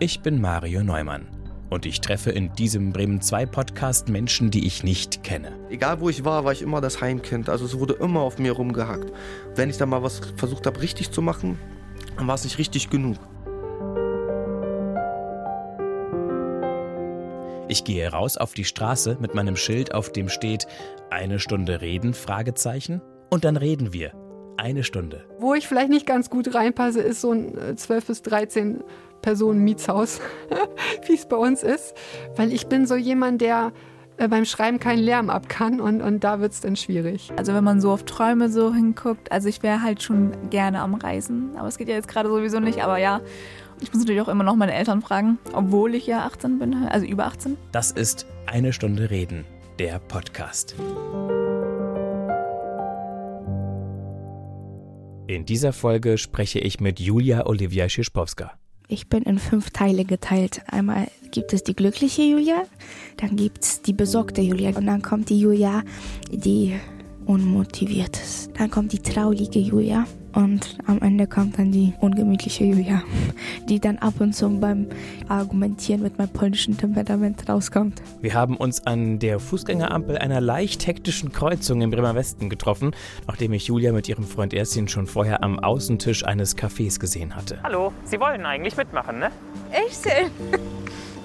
Ich bin Mario Neumann und ich treffe in diesem Bremen 2 Podcast Menschen, die ich nicht kenne. Egal wo ich war, war ich immer das Heimkind. Also es wurde immer auf mir rumgehackt. Wenn ich dann mal was versucht habe richtig zu machen, dann war es nicht richtig genug. Ich gehe raus auf die Straße mit meinem Schild, auf dem steht eine Stunde reden, Fragezeichen. Und dann reden wir. Eine Stunde. Wo ich vielleicht nicht ganz gut reinpasse, ist so ein 12 bis 13 Personen Mietshaus, wie es bei uns ist. Weil ich bin so jemand, der äh, beim Schreiben keinen Lärm ab kann und, und da wird es dann schwierig. Also wenn man so auf Träume so hinguckt, also ich wäre halt schon gerne am Reisen, aber es geht ja jetzt gerade sowieso nicht, aber ja. Ich muss natürlich auch immer noch meine Eltern fragen, obwohl ich ja 18 bin, also über 18. Das ist Eine Stunde Reden, der Podcast. In dieser Folge spreche ich mit Julia Olivia Schischpowska. Ich bin in fünf Teile geteilt. Einmal gibt es die glückliche Julia, dann gibt es die besorgte Julia und dann kommt die Julia, die unmotiviert ist. Dann kommt die traurige Julia und am Ende kommt dann die ungemütliche Julia, die dann ab und zu beim Argumentieren mit meinem polnischen Temperament rauskommt. Wir haben uns an der Fußgängerampel einer leicht hektischen Kreuzung im Bremer Westen getroffen, nachdem ich Julia mit ihrem Freund Erstin schon vorher am Außentisch eines Cafés gesehen hatte. Hallo, Sie wollen eigentlich mitmachen, ne? Echt?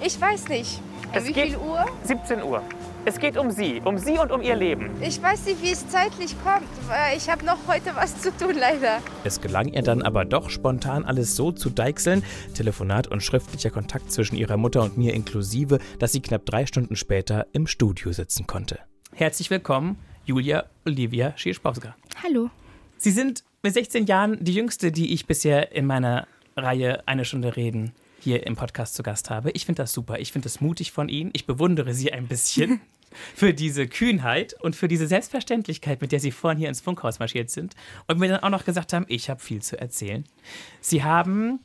Ich weiß nicht. Es Wie geht- viel Uhr? 17 Uhr. Es geht um Sie, um Sie und um Ihr Leben. Ich weiß nicht, wie es zeitlich kommt. weil Ich habe noch heute was zu tun, leider. Es gelang ihr dann aber doch spontan alles so zu deichseln, Telefonat und schriftlicher Kontakt zwischen ihrer Mutter und mir inklusive, dass sie knapp drei Stunden später im Studio sitzen konnte. Herzlich willkommen, Julia Olivia Schierspauska. Hallo. Sie sind mit 16 Jahren die jüngste, die ich bisher in meiner Reihe Eine Stunde Reden hier im Podcast zu Gast habe. Ich finde das super. Ich finde das mutig von Ihnen. Ich bewundere Sie ein bisschen für diese Kühnheit und für diese Selbstverständlichkeit, mit der Sie vorhin hier ins Funkhaus marschiert sind und mir dann auch noch gesagt haben, ich habe viel zu erzählen. Sie haben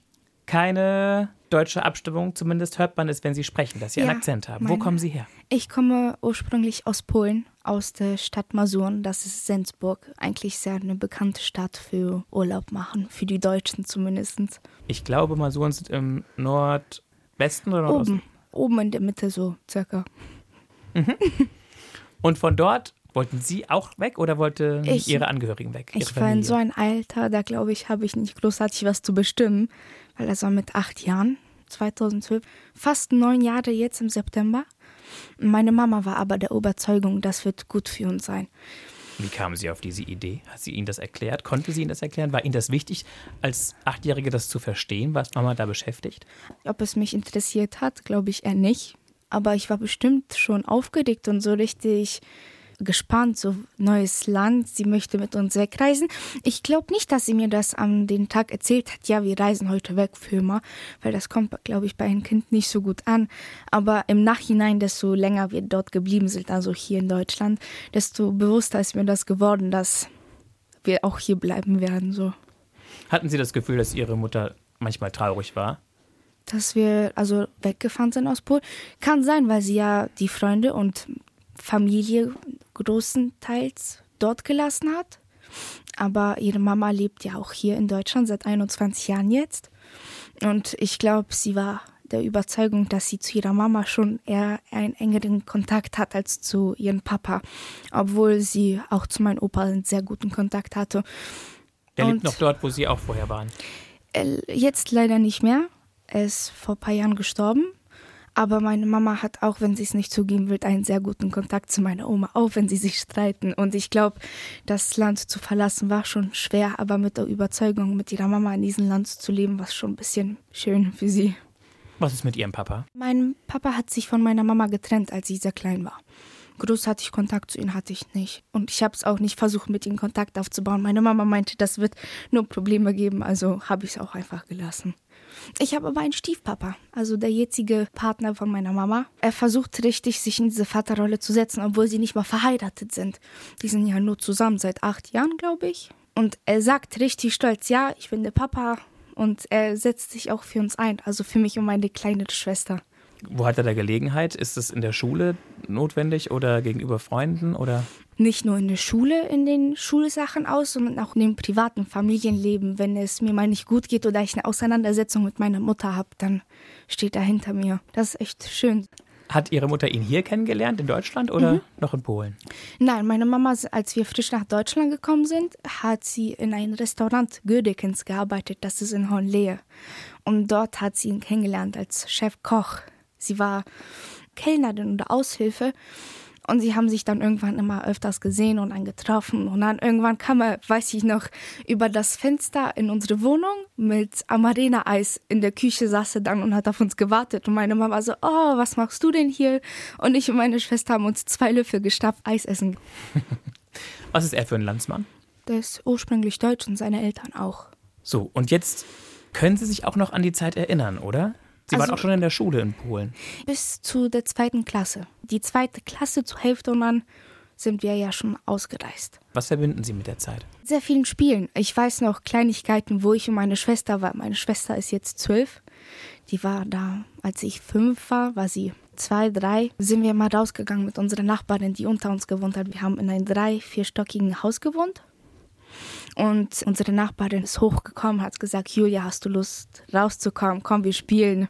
keine deutsche Abstimmung, zumindest hört man es, wenn Sie sprechen, dass Sie einen Ja, Akzent haben. Wo kommen Sie her? Ich komme ursprünglich aus Polen, aus der Stadt Masuren, das ist Sensburg. Eigentlich sehr eine bekannte Stadt für Urlaub machen, für die Deutschen zumindest. Ich glaube, Masuren sind im Nordwesten oder Nordosten. Oben, oben in der Mitte so circa. Und von dort wollten Sie auch weg oder wollten Ich- Ihre Angehörigen weg? Ich war in so ein Alter, da glaube ich, habe ich nicht großartig was zu bestimmen, weil das war mit acht Jahren, 2012, fast neun Jahre jetzt im September. Meine Mama war aber der Überzeugung, das wird gut für uns sein. Wie kamen Sie auf diese Idee? Hat sie Ihnen das erklärt? Konnte sie Ihnen das erklären? War Ihnen das wichtig, als Achtjährige das zu verstehen, was Mama da beschäftigt? Ob es mich interessiert hat, glaube ich eher nicht. Aber ich war bestimmt schon aufgeregt und so richtig gespannt, so neues Land, sie möchte mit uns wegreisen. Ich glaube nicht, dass sie mir das an den Tag erzählt hat, ja, wir reisen heute weg für immer, weil das kommt, glaube ich, bei einem Kind nicht so gut an. Aber im Nachhinein, desto länger wir dort geblieben sind, also hier in Deutschland, desto bewusster ist mir das geworden, dass wir auch hier bleiben werden, so. Hatten Sie das Gefühl, dass Ihre Mutter manchmal traurig war? dass wir also weggefahren sind aus Polen. Kann sein, weil sie ja die Freunde und Familie großenteils dort gelassen hat. Aber ihre Mama lebt ja auch hier in Deutschland seit 21 Jahren jetzt. Und ich glaube, sie war der Überzeugung, dass sie zu ihrer Mama schon eher einen engeren Kontakt hat als zu ihrem Papa. Obwohl sie auch zu meinem Opa einen sehr guten Kontakt hatte. Der Und- lebt noch dort, wo Sie auch vorher waren. Äh, Jetzt leider nicht mehr. Er ist vor ein paar Jahren gestorben. Aber meine Mama hat auch, wenn sie es nicht zugeben will, einen sehr guten Kontakt zu meiner Oma, auch wenn sie sich streiten. Und ich glaube, das Land zu verlassen war schon schwer, aber mit der Überzeugung, mit ihrer Mama in diesem Land zu leben, war es schon ein bisschen schön für sie. Was ist mit Ihrem Papa? Mein Papa hat sich von meiner Mama getrennt, als sie sehr klein war. Großartig Kontakt zu ihm hatte ich nicht. Und ich habe es auch nicht versucht, mit ihm Kontakt aufzubauen. Meine Mama meinte, das wird nur Probleme geben, also habe ich es auch einfach gelassen. Ich habe aber einen Stiefpapa, also der jetzige Partner von meiner Mama. Er versucht richtig, sich in diese Vaterrolle zu setzen, obwohl sie nicht mal verheiratet sind. Die sind ja nur zusammen seit acht Jahren, glaube ich. Und er sagt richtig stolz, ja, ich bin der Papa. Und er setzt sich auch für uns ein, also für mich und meine kleine Schwester. Wo hat er da Gelegenheit? Ist es in der Schule notwendig oder gegenüber Freunden oder? Nicht nur in der Schule, in den Schulsachen aus, sondern auch in dem privaten Familienleben. Wenn es mir mal nicht gut geht oder ich eine Auseinandersetzung mit meiner Mutter habe, dann steht er hinter mir. Das ist echt schön. Hat Ihre Mutter ihn hier kennengelernt, in Deutschland oder mhm. noch in Polen? Nein, meine Mama, als wir frisch nach Deutschland gekommen sind, hat sie in einem Restaurant Gödekens gearbeitet, das ist in Hornlehe. Und dort hat sie ihn kennengelernt als Chefkoch. Sie war Kellnerin oder Aushilfe und sie haben sich dann irgendwann immer öfters gesehen und dann getroffen. Und dann irgendwann kam er, weiß ich noch, über das Fenster in unsere Wohnung mit Amarena-Eis in der Küche saß er dann und hat auf uns gewartet. Und meine Mama so, oh, was machst du denn hier? Und ich und meine Schwester haben uns zwei Löffel gestapft Eis essen. was ist er für ein Landsmann? Der ist ursprünglich deutsch und seine Eltern auch. So, und jetzt können Sie sich auch noch an die Zeit erinnern, oder? Sie also, waren auch schon in der Schule in Polen. Bis zu der zweiten Klasse. Die zweite Klasse zur Hälfte und dann sind wir ja schon ausgereist. Was verbinden Sie mit der Zeit? Sehr vielen Spielen. Ich weiß noch Kleinigkeiten, wo ich und meine Schwester war. Meine Schwester ist jetzt zwölf. Die war da, als ich fünf war, war sie zwei, drei. Sind wir mal rausgegangen mit unserer Nachbarin, die unter uns gewohnt hat. Wir haben in einem drei-, vierstöckigen Haus gewohnt. Und unsere Nachbarin ist hochgekommen, hat gesagt, Julia, hast du Lust rauszukommen? Komm, wir spielen.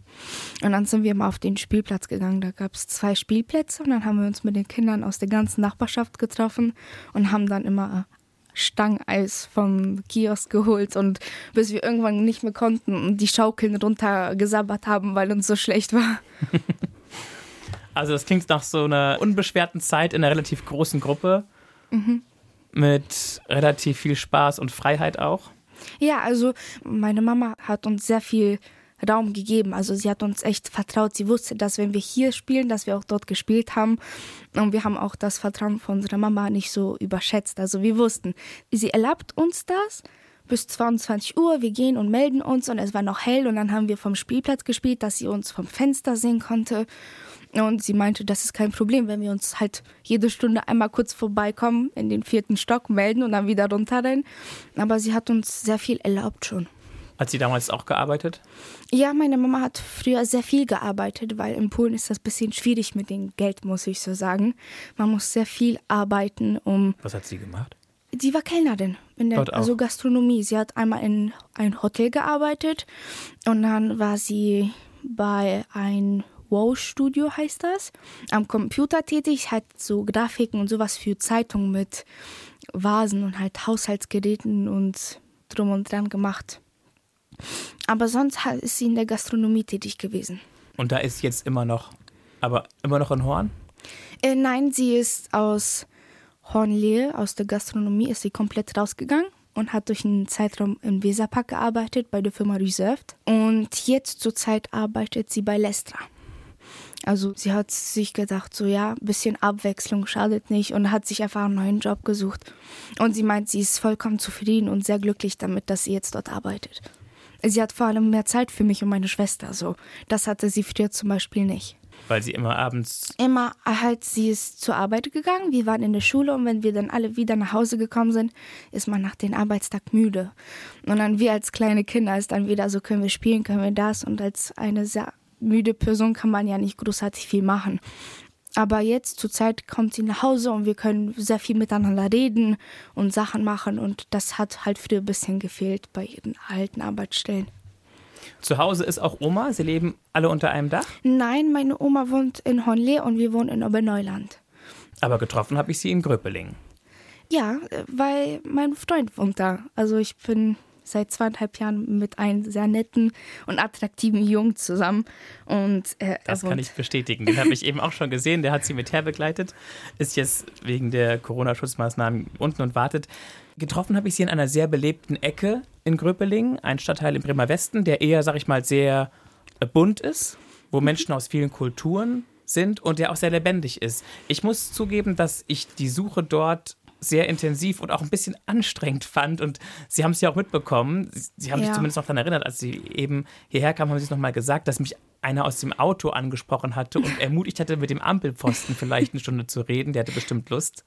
Und dann sind wir mal auf den Spielplatz gegangen. Da gab es zwei Spielplätze und dann haben wir uns mit den Kindern aus der ganzen Nachbarschaft getroffen und haben dann immer Stangeis vom Kiosk geholt und bis wir irgendwann nicht mehr konnten und die Schaukeln runtergesabbert haben, weil uns so schlecht war. Also das klingt nach so einer unbeschwerten Zeit in einer relativ großen Gruppe. Mhm mit relativ viel Spaß und Freiheit auch? Ja, also meine Mama hat uns sehr viel Raum gegeben. Also sie hat uns echt vertraut. Sie wusste, dass wenn wir hier spielen, dass wir auch dort gespielt haben. Und wir haben auch das Vertrauen von unserer Mama nicht so überschätzt. Also wir wussten, sie erlaubt uns das bis 22 Uhr. Wir gehen und melden uns und es war noch hell und dann haben wir vom Spielplatz gespielt, dass sie uns vom Fenster sehen konnte. Und sie meinte, das ist kein Problem, wenn wir uns halt jede Stunde einmal kurz vorbeikommen, in den vierten Stock melden und dann wieder runterrennen. Aber sie hat uns sehr viel erlaubt schon. Hat sie damals auch gearbeitet? Ja, meine Mama hat früher sehr viel gearbeitet, weil in Polen ist das ein bisschen schwierig mit dem Geld, muss ich so sagen. Man muss sehr viel arbeiten, um. Was hat sie gemacht? Sie war Kellnerin in der also Gastronomie. Sie hat einmal in ein Hotel gearbeitet und dann war sie bei einem Wow Studio heißt das, am Computer tätig, hat so Grafiken und sowas für Zeitungen mit Vasen und halt Haushaltsgeräten und drum und dran gemacht. Aber sonst ist sie in der Gastronomie tätig gewesen. Und da ist jetzt immer noch, aber immer noch in Horn? Äh, nein, sie ist aus Hornlehe, aus der Gastronomie, ist sie komplett rausgegangen und hat durch einen Zeitraum im Weserpark gearbeitet bei der Firma Reserved. Und jetzt zurzeit arbeitet sie bei Lestra. Also sie hat sich gedacht, so ja, ein bisschen Abwechslung schadet nicht und hat sich einfach einen neuen Job gesucht. Und sie meint, sie ist vollkommen zufrieden und sehr glücklich damit, dass sie jetzt dort arbeitet. Sie hat vor allem mehr Zeit für mich und meine Schwester. So, das hatte sie früher zum Beispiel nicht. Weil sie immer abends. Immer halt, sie ist zur Arbeit gegangen, wir waren in der Schule und wenn wir dann alle wieder nach Hause gekommen sind, ist man nach dem Arbeitstag müde. Und dann wir als kleine Kinder ist dann wieder so, können wir spielen, können wir das und als eine sehr müde Person kann man ja nicht großartig viel machen. Aber jetzt zur Zeit kommt sie nach Hause und wir können sehr viel miteinander reden und Sachen machen und das hat halt früher ein bisschen gefehlt bei ihren alten Arbeitsstellen. Zu Hause ist auch Oma? Sie leben alle unter einem Dach? Nein, meine Oma wohnt in Honle und wir wohnen in Oberneuland. Aber getroffen habe ich sie in Gröpeling. Ja, weil mein Freund wohnt da. Also ich bin seit zweieinhalb Jahren mit einem sehr netten und attraktiven Jungen zusammen. Und, äh, das kann ich bestätigen. Den habe ich eben auch schon gesehen. Der hat sie mit herbegleitet, ist jetzt wegen der Corona-Schutzmaßnahmen unten und wartet. Getroffen habe ich sie in einer sehr belebten Ecke in Gröpeling, ein Stadtteil im Bremer Westen, der eher, sag ich mal, sehr äh, bunt ist, wo Menschen aus vielen Kulturen sind und der auch sehr lebendig ist. Ich muss zugeben, dass ich die Suche dort sehr intensiv und auch ein bisschen anstrengend fand. Und Sie haben es ja auch mitbekommen. Sie, Sie haben ja. sich zumindest noch daran erinnert, als Sie eben hierher kamen, haben Sie es nochmal gesagt, dass mich einer aus dem Auto angesprochen hatte und ermutigt hatte, mit dem Ampelpfosten vielleicht eine Stunde zu reden. Der hatte bestimmt Lust.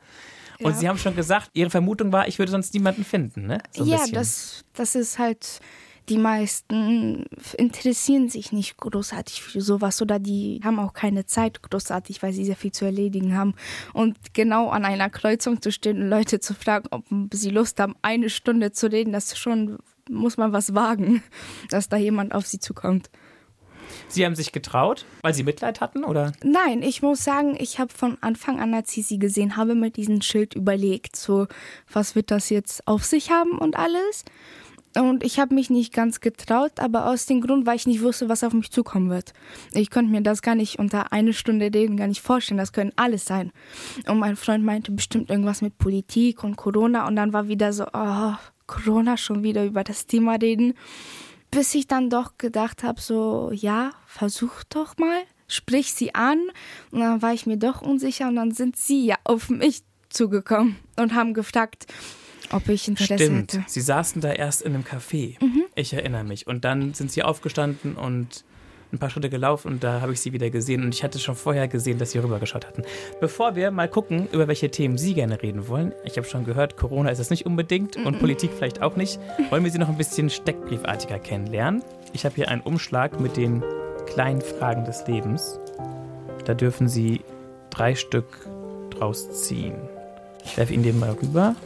Und ja. Sie haben schon gesagt, Ihre Vermutung war, ich würde sonst niemanden finden. Ne? So ja, das, das ist halt die meisten interessieren sich nicht großartig für sowas oder die haben auch keine Zeit großartig, weil sie sehr viel zu erledigen haben. Und genau an einer Kreuzung zu stehen und Leute zu fragen, ob sie Lust haben, eine Stunde zu reden, das schon, muss man was wagen, dass da jemand auf sie zukommt. Sie haben sich getraut, weil Sie Mitleid hatten, oder? Nein, ich muss sagen, ich habe von Anfang an, als ich sie gesehen habe, mit diesem Schild überlegt, so, was wird das jetzt auf sich haben und alles. Und ich habe mich nicht ganz getraut, aber aus dem Grund, weil ich nicht wusste, was auf mich zukommen wird. Ich konnte mir das gar nicht unter eine Stunde reden, gar nicht vorstellen. Das können alles sein. Und mein Freund meinte bestimmt irgendwas mit Politik und Corona. Und dann war wieder so, oh, Corona schon wieder über das Thema reden. Bis ich dann doch gedacht habe, so, ja, versuch doch mal, sprich sie an. Und dann war ich mir doch unsicher und dann sind sie ja auf mich zugekommen und haben gefragt, ob ich Interesse Stimmt. hätte. Sie saßen da erst in einem Café. Ich erinnere mich. Und dann sind Sie aufgestanden und ein paar Schritte gelaufen und da habe ich Sie wieder gesehen. Und ich hatte schon vorher gesehen, dass Sie rübergeschaut hatten. Bevor wir mal gucken, über welche Themen Sie gerne reden wollen, ich habe schon gehört, Corona ist es nicht unbedingt und Politik vielleicht auch nicht, wollen wir Sie noch ein bisschen steckbriefartiger kennenlernen. Ich habe hier einen Umschlag mit den kleinen Fragen des Lebens. Da dürfen Sie drei Stück draus ziehen. Ich werfe Ihnen den mal rüber.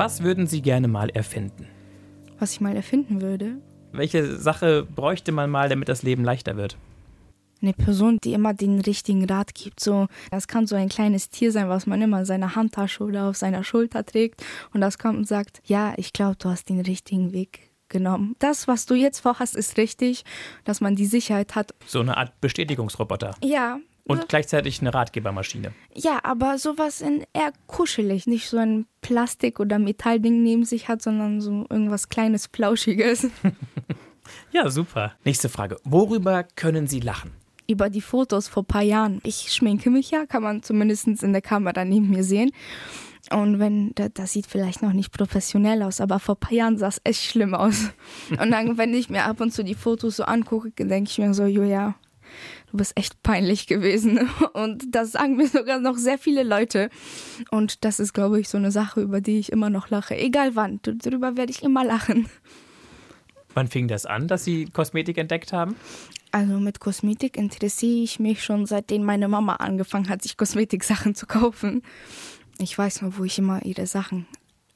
Was würden Sie gerne mal erfinden? Was ich mal erfinden würde. Welche Sache bräuchte man mal, damit das Leben leichter wird? Eine Person, die immer den richtigen Rat gibt. So, das kann so ein kleines Tier sein, was man immer in seiner Handtasche oder auf seiner Schulter trägt. Und das kommt und sagt, ja, ich glaube, du hast den richtigen Weg genommen. Das, was du jetzt vorhast, ist richtig, dass man die Sicherheit hat. So eine Art Bestätigungsroboter. Ja. Und gleichzeitig eine Ratgebermaschine. Ja, aber sowas in eher kuschelig, nicht so ein Plastik- oder Metallding neben sich hat, sondern so irgendwas kleines, Flauschiges. Ja, super. Nächste Frage. Worüber können Sie lachen? Über die Fotos vor ein paar Jahren. Ich schminke mich ja, kann man zumindest in der Kamera neben mir sehen. Und wenn, das, sieht vielleicht noch nicht professionell aus, aber vor ein paar Jahren sah es echt schlimm aus. Und dann, wenn ich mir ab und zu die Fotos so angucke, denke ich mir so, Julia, du bist echt peinlich gewesen. Und das sagen mir sogar noch sehr viele Leute. Und das ist, glaube ich, so eine Sache, über die ich immer noch lache. Egal wann, darüber werde ich immer lachen. Wann fing das an, dass Sie Kosmetik entdeckt haben? Also mit Kosmetik interessiere ich mich schon seitdem meine Mama angefangen hat, sich Kosmetiksachen zu kaufen. Ich weiß noch, wo ich immer ihre Sachen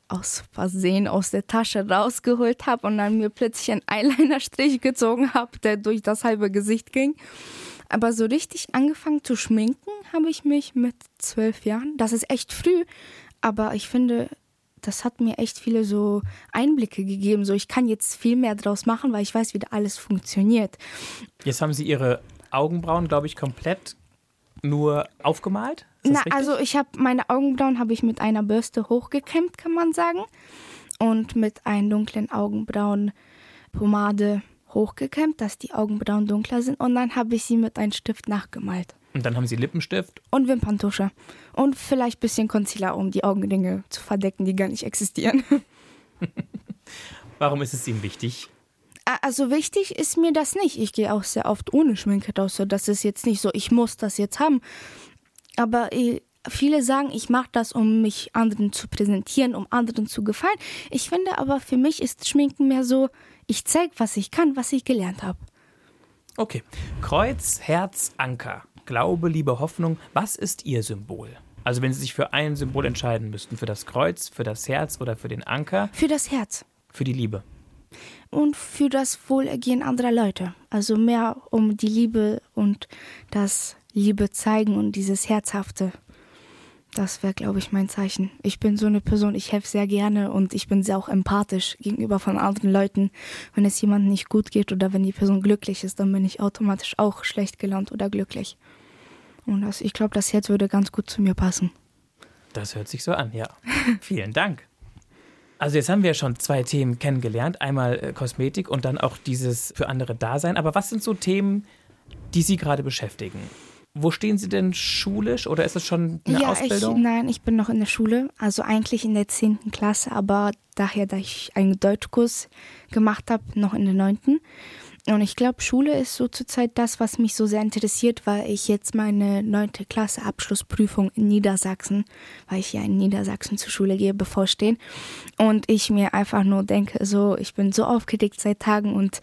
aus Versehen aus der Tasche rausgeholt habe und dann mir plötzlich einen Eyelinerstrich gezogen habe, der durch das halbe Gesicht ging. Aber so richtig angefangen zu schminken habe ich mich mit zwölf Jahren. Das ist echt früh, aber ich finde, das hat mir echt viele so Einblicke gegeben. So, ich kann jetzt viel mehr draus machen, weil ich weiß, wie da alles funktioniert. Jetzt haben Sie Ihre Augenbrauen, glaube ich, komplett nur aufgemalt. Na, richtig? also ich habe meine Augenbrauen habe ich mit einer Bürste hochgekämmt, kann man sagen, und mit einer dunklen Augenbrauenpomade hochgekämmt, dass die Augenbrauen dunkler sind, und dann habe ich sie mit einem Stift nachgemalt Und dann haben Sie Lippenstift. und Wimperntusche und vielleicht ein bisschen Concealer, um die Augenringe zu verdecken, die gar nicht existieren. Warum ist es Ihnen wichtig? Also wichtig ist mir das nicht. Ich gehe auch sehr oft ohne Schminke raus. So, das ist jetzt nicht so, ich muss das jetzt haben. Aber äh, viele sagen, ich mache das, um mich anderen zu präsentieren, um anderen zu gefallen. Ich finde aber für mich ist Schminken mehr so, ich zeige, was ich kann, was ich gelernt habe. Okay. Kreuz, Herz, Anker. Glaube, Liebe, Hoffnung. Was ist Ihr Symbol? Also wenn Sie sich für ein Symbol entscheiden müssten, für das Kreuz, für das Herz oder für den Anker, Für das Herz für die Liebe. Und für das Wohlergehen anderer Leute. Also mehr um die Liebe und das Liebe zeigen und dieses Herzhafte. Das wäre, glaube ich, mein Zeichen. Ich bin so eine Person, ich helfe sehr gerne und ich bin sehr auch empathisch gegenüber von anderen Leuten. Wenn es jemandem nicht gut geht oder wenn die Person glücklich ist, dann bin ich automatisch auch schlecht gelaunt oder glücklich. Und das, ich glaube, das Herz würde ganz gut zu mir passen. Das hört sich so an, ja. Vielen Dank. Also jetzt haben wir schon zwei Themen kennengelernt. Einmal äh, Kosmetik und dann auch dieses für andere Dasein. Aber was sind so Themen, die Sie gerade beschäftigen? Wo stehen Sie denn schulisch oder ist es schon eine ja, Ausbildung? Ich, nein, ich bin noch in der Schule, also eigentlich in der 10. Klasse, aber daher, da ich einen Deutschkurs gemacht habe, noch in der 9. Und ich glaube, Schule ist so zurzeit das, was mich so sehr interessiert, weil ich jetzt meine neunte Klasse Abschlussprüfung in Niedersachsen, weil ich ja in Niedersachsen zur Schule gehe, bevorstehen. Und ich mir einfach nur denke, so, ich bin so aufgeregt seit Tagen und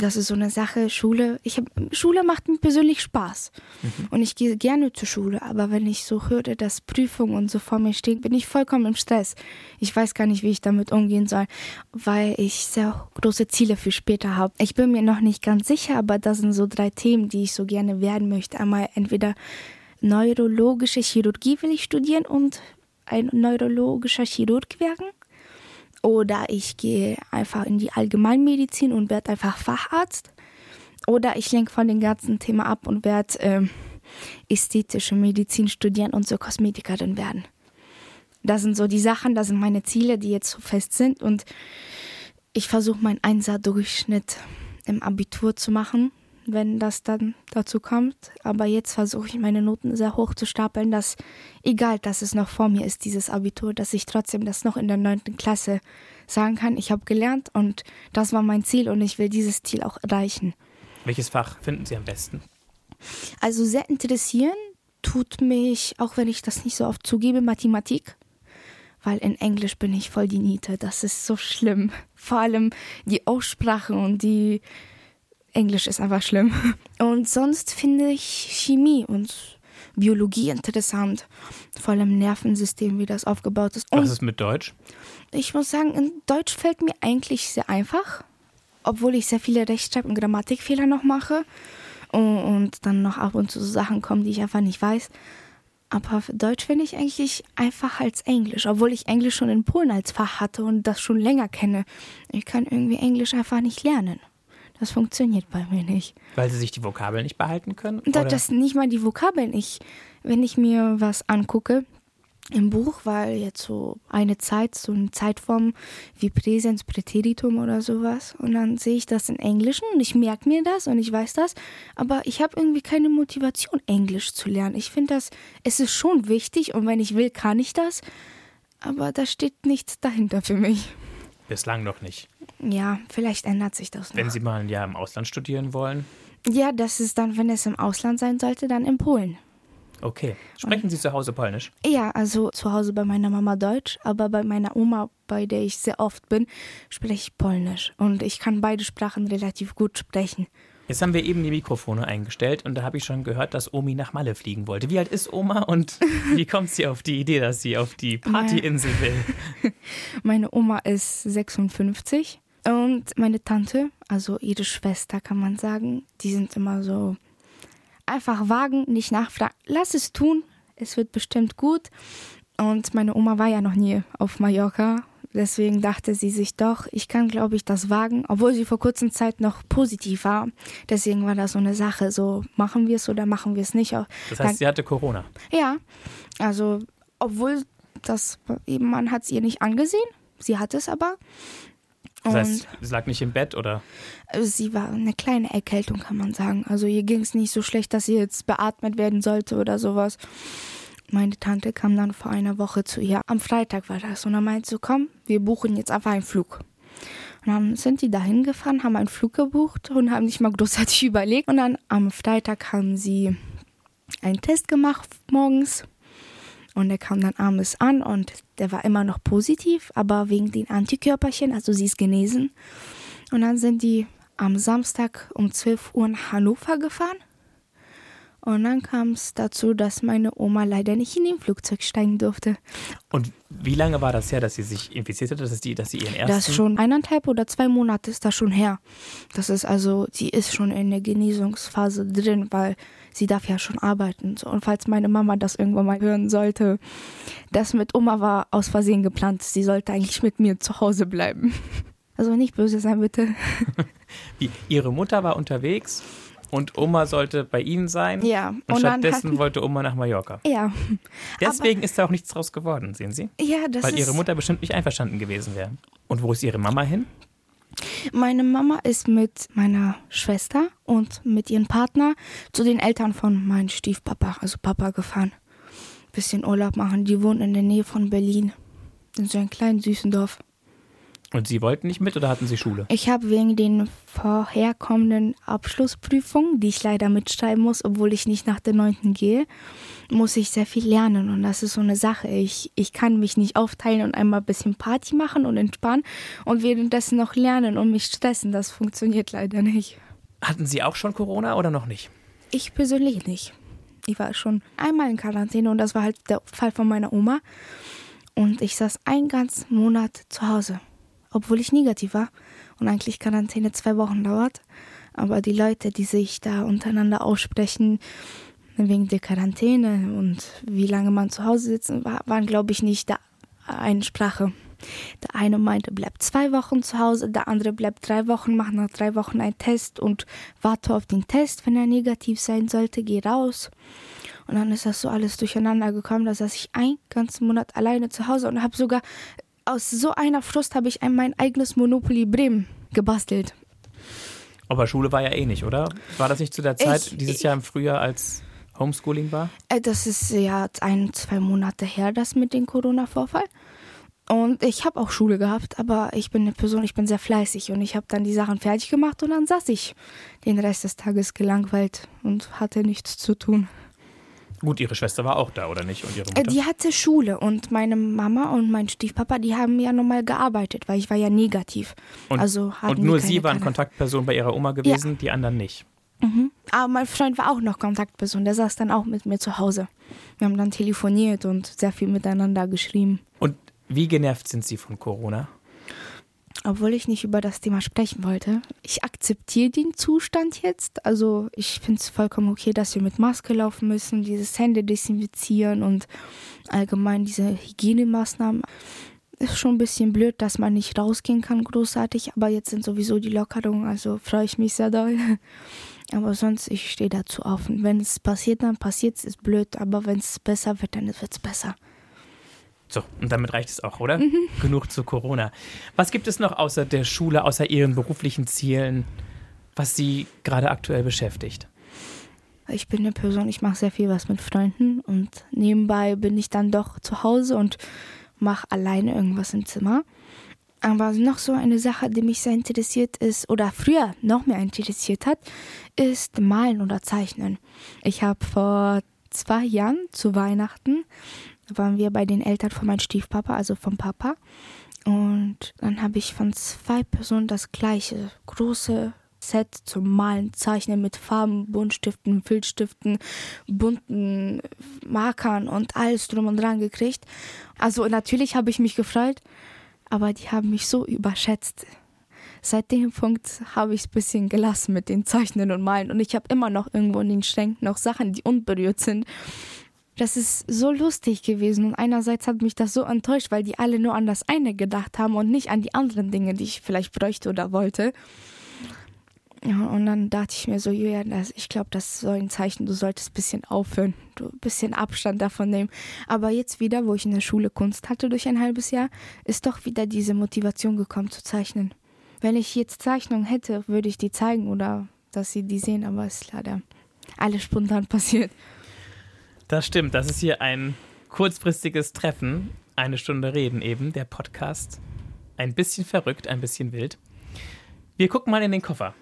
das ist so eine Sache, Schule, ich hab, Schule macht mir persönlich Spaß. Mhm. Und ich gehe gerne zur Schule, aber wenn ich so höre, dass Prüfungen und so vor mir stehen, bin ich vollkommen im Stress. Ich weiß gar nicht, wie ich damit umgehen soll, weil ich sehr große Ziele für später habe. Ich bin mir noch nicht ganz sicher, aber das sind so drei Themen, die ich so gerne werden möchte. Einmal entweder neurologische Chirurgie will ich studieren und ein neurologischer Chirurg werden oder ich gehe einfach in die Allgemeinmedizin und werde einfach Facharzt. Oder ich lenke von dem ganzen Thema ab und werde äh, ästhetische Medizin studieren und so Kosmetikerin werden. Das sind so die Sachen, das sind meine Ziele, die jetzt so fest sind. Und ich versuche meinen Einser-Durchschnitt im Abitur zu machen wenn das dann dazu kommt. Aber jetzt versuche ich meine Noten sehr hoch zu stapeln, dass egal, dass es noch vor mir ist, dieses Abitur, dass ich trotzdem das noch in der neunten Klasse sagen kann, ich habe gelernt und das war mein Ziel und ich will dieses Ziel auch erreichen. Welches Fach finden Sie am besten? Also sehr interessieren tut mich, auch wenn ich das nicht so oft zugebe, Mathematik. Weil in Englisch bin ich voll die Niete. Das ist so schlimm. Vor allem die Aussprache und die Englisch ist einfach schlimm. Und sonst finde ich Chemie und Biologie interessant. Vor allem Nervensystem, wie das aufgebaut ist. Und Was ist mit Deutsch? Ich muss sagen, in Deutsch fällt mir eigentlich sehr einfach. Obwohl ich sehr viele Rechtschreib- und Grammatikfehler noch mache. Und dann noch ab und zu so Sachen kommen, die ich einfach nicht weiß. Aber Deutsch finde ich eigentlich einfacher als Englisch, obwohl ich Englisch schon in Polen als Fach hatte und das schon länger kenne. Ich kann irgendwie Englisch einfach nicht lernen. Das funktioniert bei mir nicht. Weil sie sich die Vokabeln nicht behalten können? Da, das nicht mal die Vokabeln. Ich, wenn ich mir was angucke im Buch, weil jetzt so eine Zeit, so eine Zeitform wie Präsens, Präteritum oder sowas, und dann sehe ich das in Englischen und ich merke mir das und ich weiß das, aber ich habe irgendwie keine Motivation, Englisch zu lernen. Ich finde das, es ist schon wichtig und wenn ich will, kann ich das, aber da steht nichts dahinter für mich. Bislang noch nicht. Ja, vielleicht ändert sich das noch. Wenn Sie mal ein Jahr im Ausland studieren wollen? Ja, das ist dann, wenn es im Ausland sein sollte, dann in Polen. Okay. Sprechen Sie zu Hause Polnisch? Ja, also zu Hause bei meiner Mama Deutsch, aber bei meiner Oma, bei der ich sehr oft bin, spreche ich Polnisch. Und ich kann beide Sprachen relativ gut sprechen. Jetzt haben wir eben die Mikrofone eingestellt und da habe ich schon gehört, dass Omi nach Malle fliegen wollte. Wie alt ist Oma und wie kommt sie auf die Idee, dass sie auf die Partyinsel will? Meine Oma ist 56 und meine Tante, also ihre Schwester kann man sagen, die sind immer so einfach wagen, nicht nachfragen. Lass es tun, es wird bestimmt gut. Und meine Oma war ja noch nie auf Mallorca Deswegen dachte sie sich doch, ich kann, glaube ich, das wagen, obwohl sie vor kurzer Zeit noch positiv war. Deswegen war das so eine Sache, so machen wir es oder machen wir es nicht. Das heißt, Dann, sie hatte Corona? Ja, also obwohl das eben man hat es ihr nicht angesehen, sie hatte es aber. Das heißt, sie lag nicht im Bett oder? Sie war eine kleine Erkältung, kann man sagen. Also ihr ging es nicht so schlecht, dass sie jetzt beatmet werden sollte oder sowas. Meine Tante kam dann vor einer Woche zu ihr. Am Freitag war das. Und dann meinte sie, komm, wir buchen jetzt einfach einen Flug. Und dann sind die dahin gefahren, haben einen Flug gebucht und haben sich mal großartig überlegt. Und dann am Freitag haben sie einen Test gemacht morgens. Und der kam dann abends an und der war immer noch positiv, aber wegen den Antikörperchen, also sie ist genesen. Und dann sind die am Samstag um 12 Uhr nach Hannover gefahren und dann kam es dazu, dass meine Oma leider nicht in den Flugzeug steigen durfte. Und wie lange war das her, dass sie sich infiziert hat, dass, die, dass sie ihren ersten... Das ist schon eineinhalb oder zwei Monate ist das schon her. Das ist also, sie ist schon in der Genesungsphase drin, weil sie darf ja schon arbeiten. Und falls meine Mama das irgendwann mal hören sollte, das mit Oma war aus Versehen geplant. Sie sollte eigentlich mit mir zu Hause bleiben. Also nicht böse sein, bitte. Wie, ihre Mutter war unterwegs und Oma sollte bei Ihnen sein. Ja. Und, und stattdessen hatten, wollte Oma nach Mallorca. Ja. Deswegen Aber, ist da auch nichts draus geworden, sehen Sie? Ja, das Weil ist, Ihre Mutter bestimmt nicht einverstanden gewesen wäre. Und wo ist Ihre Mama hin? Meine Mama ist mit meiner Schwester und mit ihrem Partner zu den Eltern von meinem Stiefpapa, also Papa, gefahren. Bisschen Urlaub machen. Die wohnen in der Nähe von Berlin. In so einem kleinen süßen Dorf. Und Sie wollten nicht mit oder hatten Sie Schule? Ich habe wegen den vorherkommenden Abschlussprüfungen, die ich leider mitschreiben muss, obwohl ich nicht nach der 9. gehe, muss ich sehr viel lernen. Und das ist so eine Sache. Ich, ich kann mich nicht aufteilen und einmal ein bisschen Party machen und entspannen und währenddessen noch lernen und mich stressen. Das funktioniert leider nicht. Hatten Sie auch schon Corona oder noch nicht? Ich persönlich nicht. Ich war schon einmal in Quarantäne und das war halt der Fall von meiner Oma. Und ich saß einen ganzen Monat zu Hause, obwohl ich negativ war und eigentlich Quarantäne zwei Wochen dauert. Aber die Leute, die sich da untereinander aussprechen, wegen der Quarantäne und wie lange man zu Hause sitzt, waren, glaube ich, nicht da eine Sprache. Der eine meinte, bleibt zwei Wochen zu Hause, der andere bleibt drei Wochen, macht nach drei Wochen einen Test und warte auf den Test. Wenn er negativ sein sollte, geh raus. Und dann ist das so alles durcheinander gekommen. Da saß ich einen ganzen Monat alleine zu Hause und habe sogar aus so einer Frust habe ich mein eigenes Monopoly Bremen gebastelt. Aber Schule war ja eh nicht, oder? War das nicht zu der Zeit, Ich- dieses Jahr im Frühjahr, als Homeschooling war? Äh, Das ist ja ein, zwei Monate her, das mit dem Corona-Vorfall. Und ich habe auch Schule gehabt, aber ich bin eine Person, ich bin sehr fleißig und ich habe dann die Sachen fertig gemacht und dann saß ich den Rest des Tages gelangweilt und hatte nichts zu tun. Gut, Ihre Schwester war auch da, oder nicht? Und Ihre Äh, Mutter? Die hatte Schule und meine Mama und mein Stiefpapa, die haben ja nochmal gearbeitet, weil ich war ja negativ. Und, also und nur Sie waren Quarant- Kontaktperson bei Ihrer Oma gewesen, die anderen nicht. Mhm. Aber mein Freund war auch noch Kontaktperson, der saß dann auch mit mir zu Hause. Wir haben dann telefoniert und sehr viel miteinander geschrieben. Und wie genervt sind Sie von Corona? Obwohl ich nicht über das Thema sprechen wollte. Ich akzeptiere den Zustand jetzt. Also ich finde es vollkommen okay, dass wir mit Maske laufen müssen, dieses Hände desinfizieren und allgemein diese Hygienemaßnahmen. Ist schon ein bisschen blöd, dass man nicht rausgehen kann, großartig, aber jetzt sind sowieso die Lockerungen, also freue ich mich sehr doll. Aber sonst, ich stehe dazu. Und wenn es passiert, dann passiert es, ist blöd, aber wenn es besser wird, dann wird es besser. So, und damit reicht es auch, oder? Genug zu Corona. Was gibt es noch außer der Schule, außer Ihren beruflichen Zielen, was Sie gerade aktuell beschäftigt? Ich bin eine Person, ich mache sehr viel was mit Freunden und nebenbei bin ich dann doch zu Hause und mache alleine irgendwas im Zimmer. Aber noch so eine Sache, die mich sehr interessiert ist oder früher noch mehr interessiert hat, ist Malen oder Zeichnen. Ich habe vor zwei Jahren zu Weihnachten waren wir bei den Eltern von meinem Stiefpapa, also vom Papa. Und dann habe ich von zwei Personen das gleiche große Set zum Malen, Zeichnen mit Farben, Buntstiften, Filzstiften, bunten Markern und alles drum und dran gekriegt. Also natürlich habe ich mich gefreut, aber die haben mich so überschätzt. Seit dem Punkt habe ich es ein bisschen gelassen mit den Zeichnen und Malen und ich habe immer noch irgendwo in den Schränken noch Sachen, die unberührt sind. Das ist so lustig gewesen und einerseits hat mich das so enttäuscht, weil die alle nur an das eine gedacht haben und nicht an die anderen Dinge, die ich vielleicht bräuchte oder wollte. Ja, und dann dachte ich mir so, Julian, das, ich glaube, das ist so ein Zeichen, du solltest ein bisschen aufhören, du ein bisschen Abstand davon nehmen. Aber jetzt wieder, wo ich in der Schule Kunst hatte durch ein halbes Jahr, ist doch wieder diese Motivation gekommen zu zeichnen. Wenn ich jetzt Zeichnungen hätte, würde ich die zeigen oder dass sie die sehen, aber es ist leider alles spontan passiert. Das stimmt, das ist hier ein kurzfristiges Treffen, eine Stunde reden eben, der Podcast. Ein bisschen verrückt, ein bisschen wild. Wir gucken mal in den Koffer.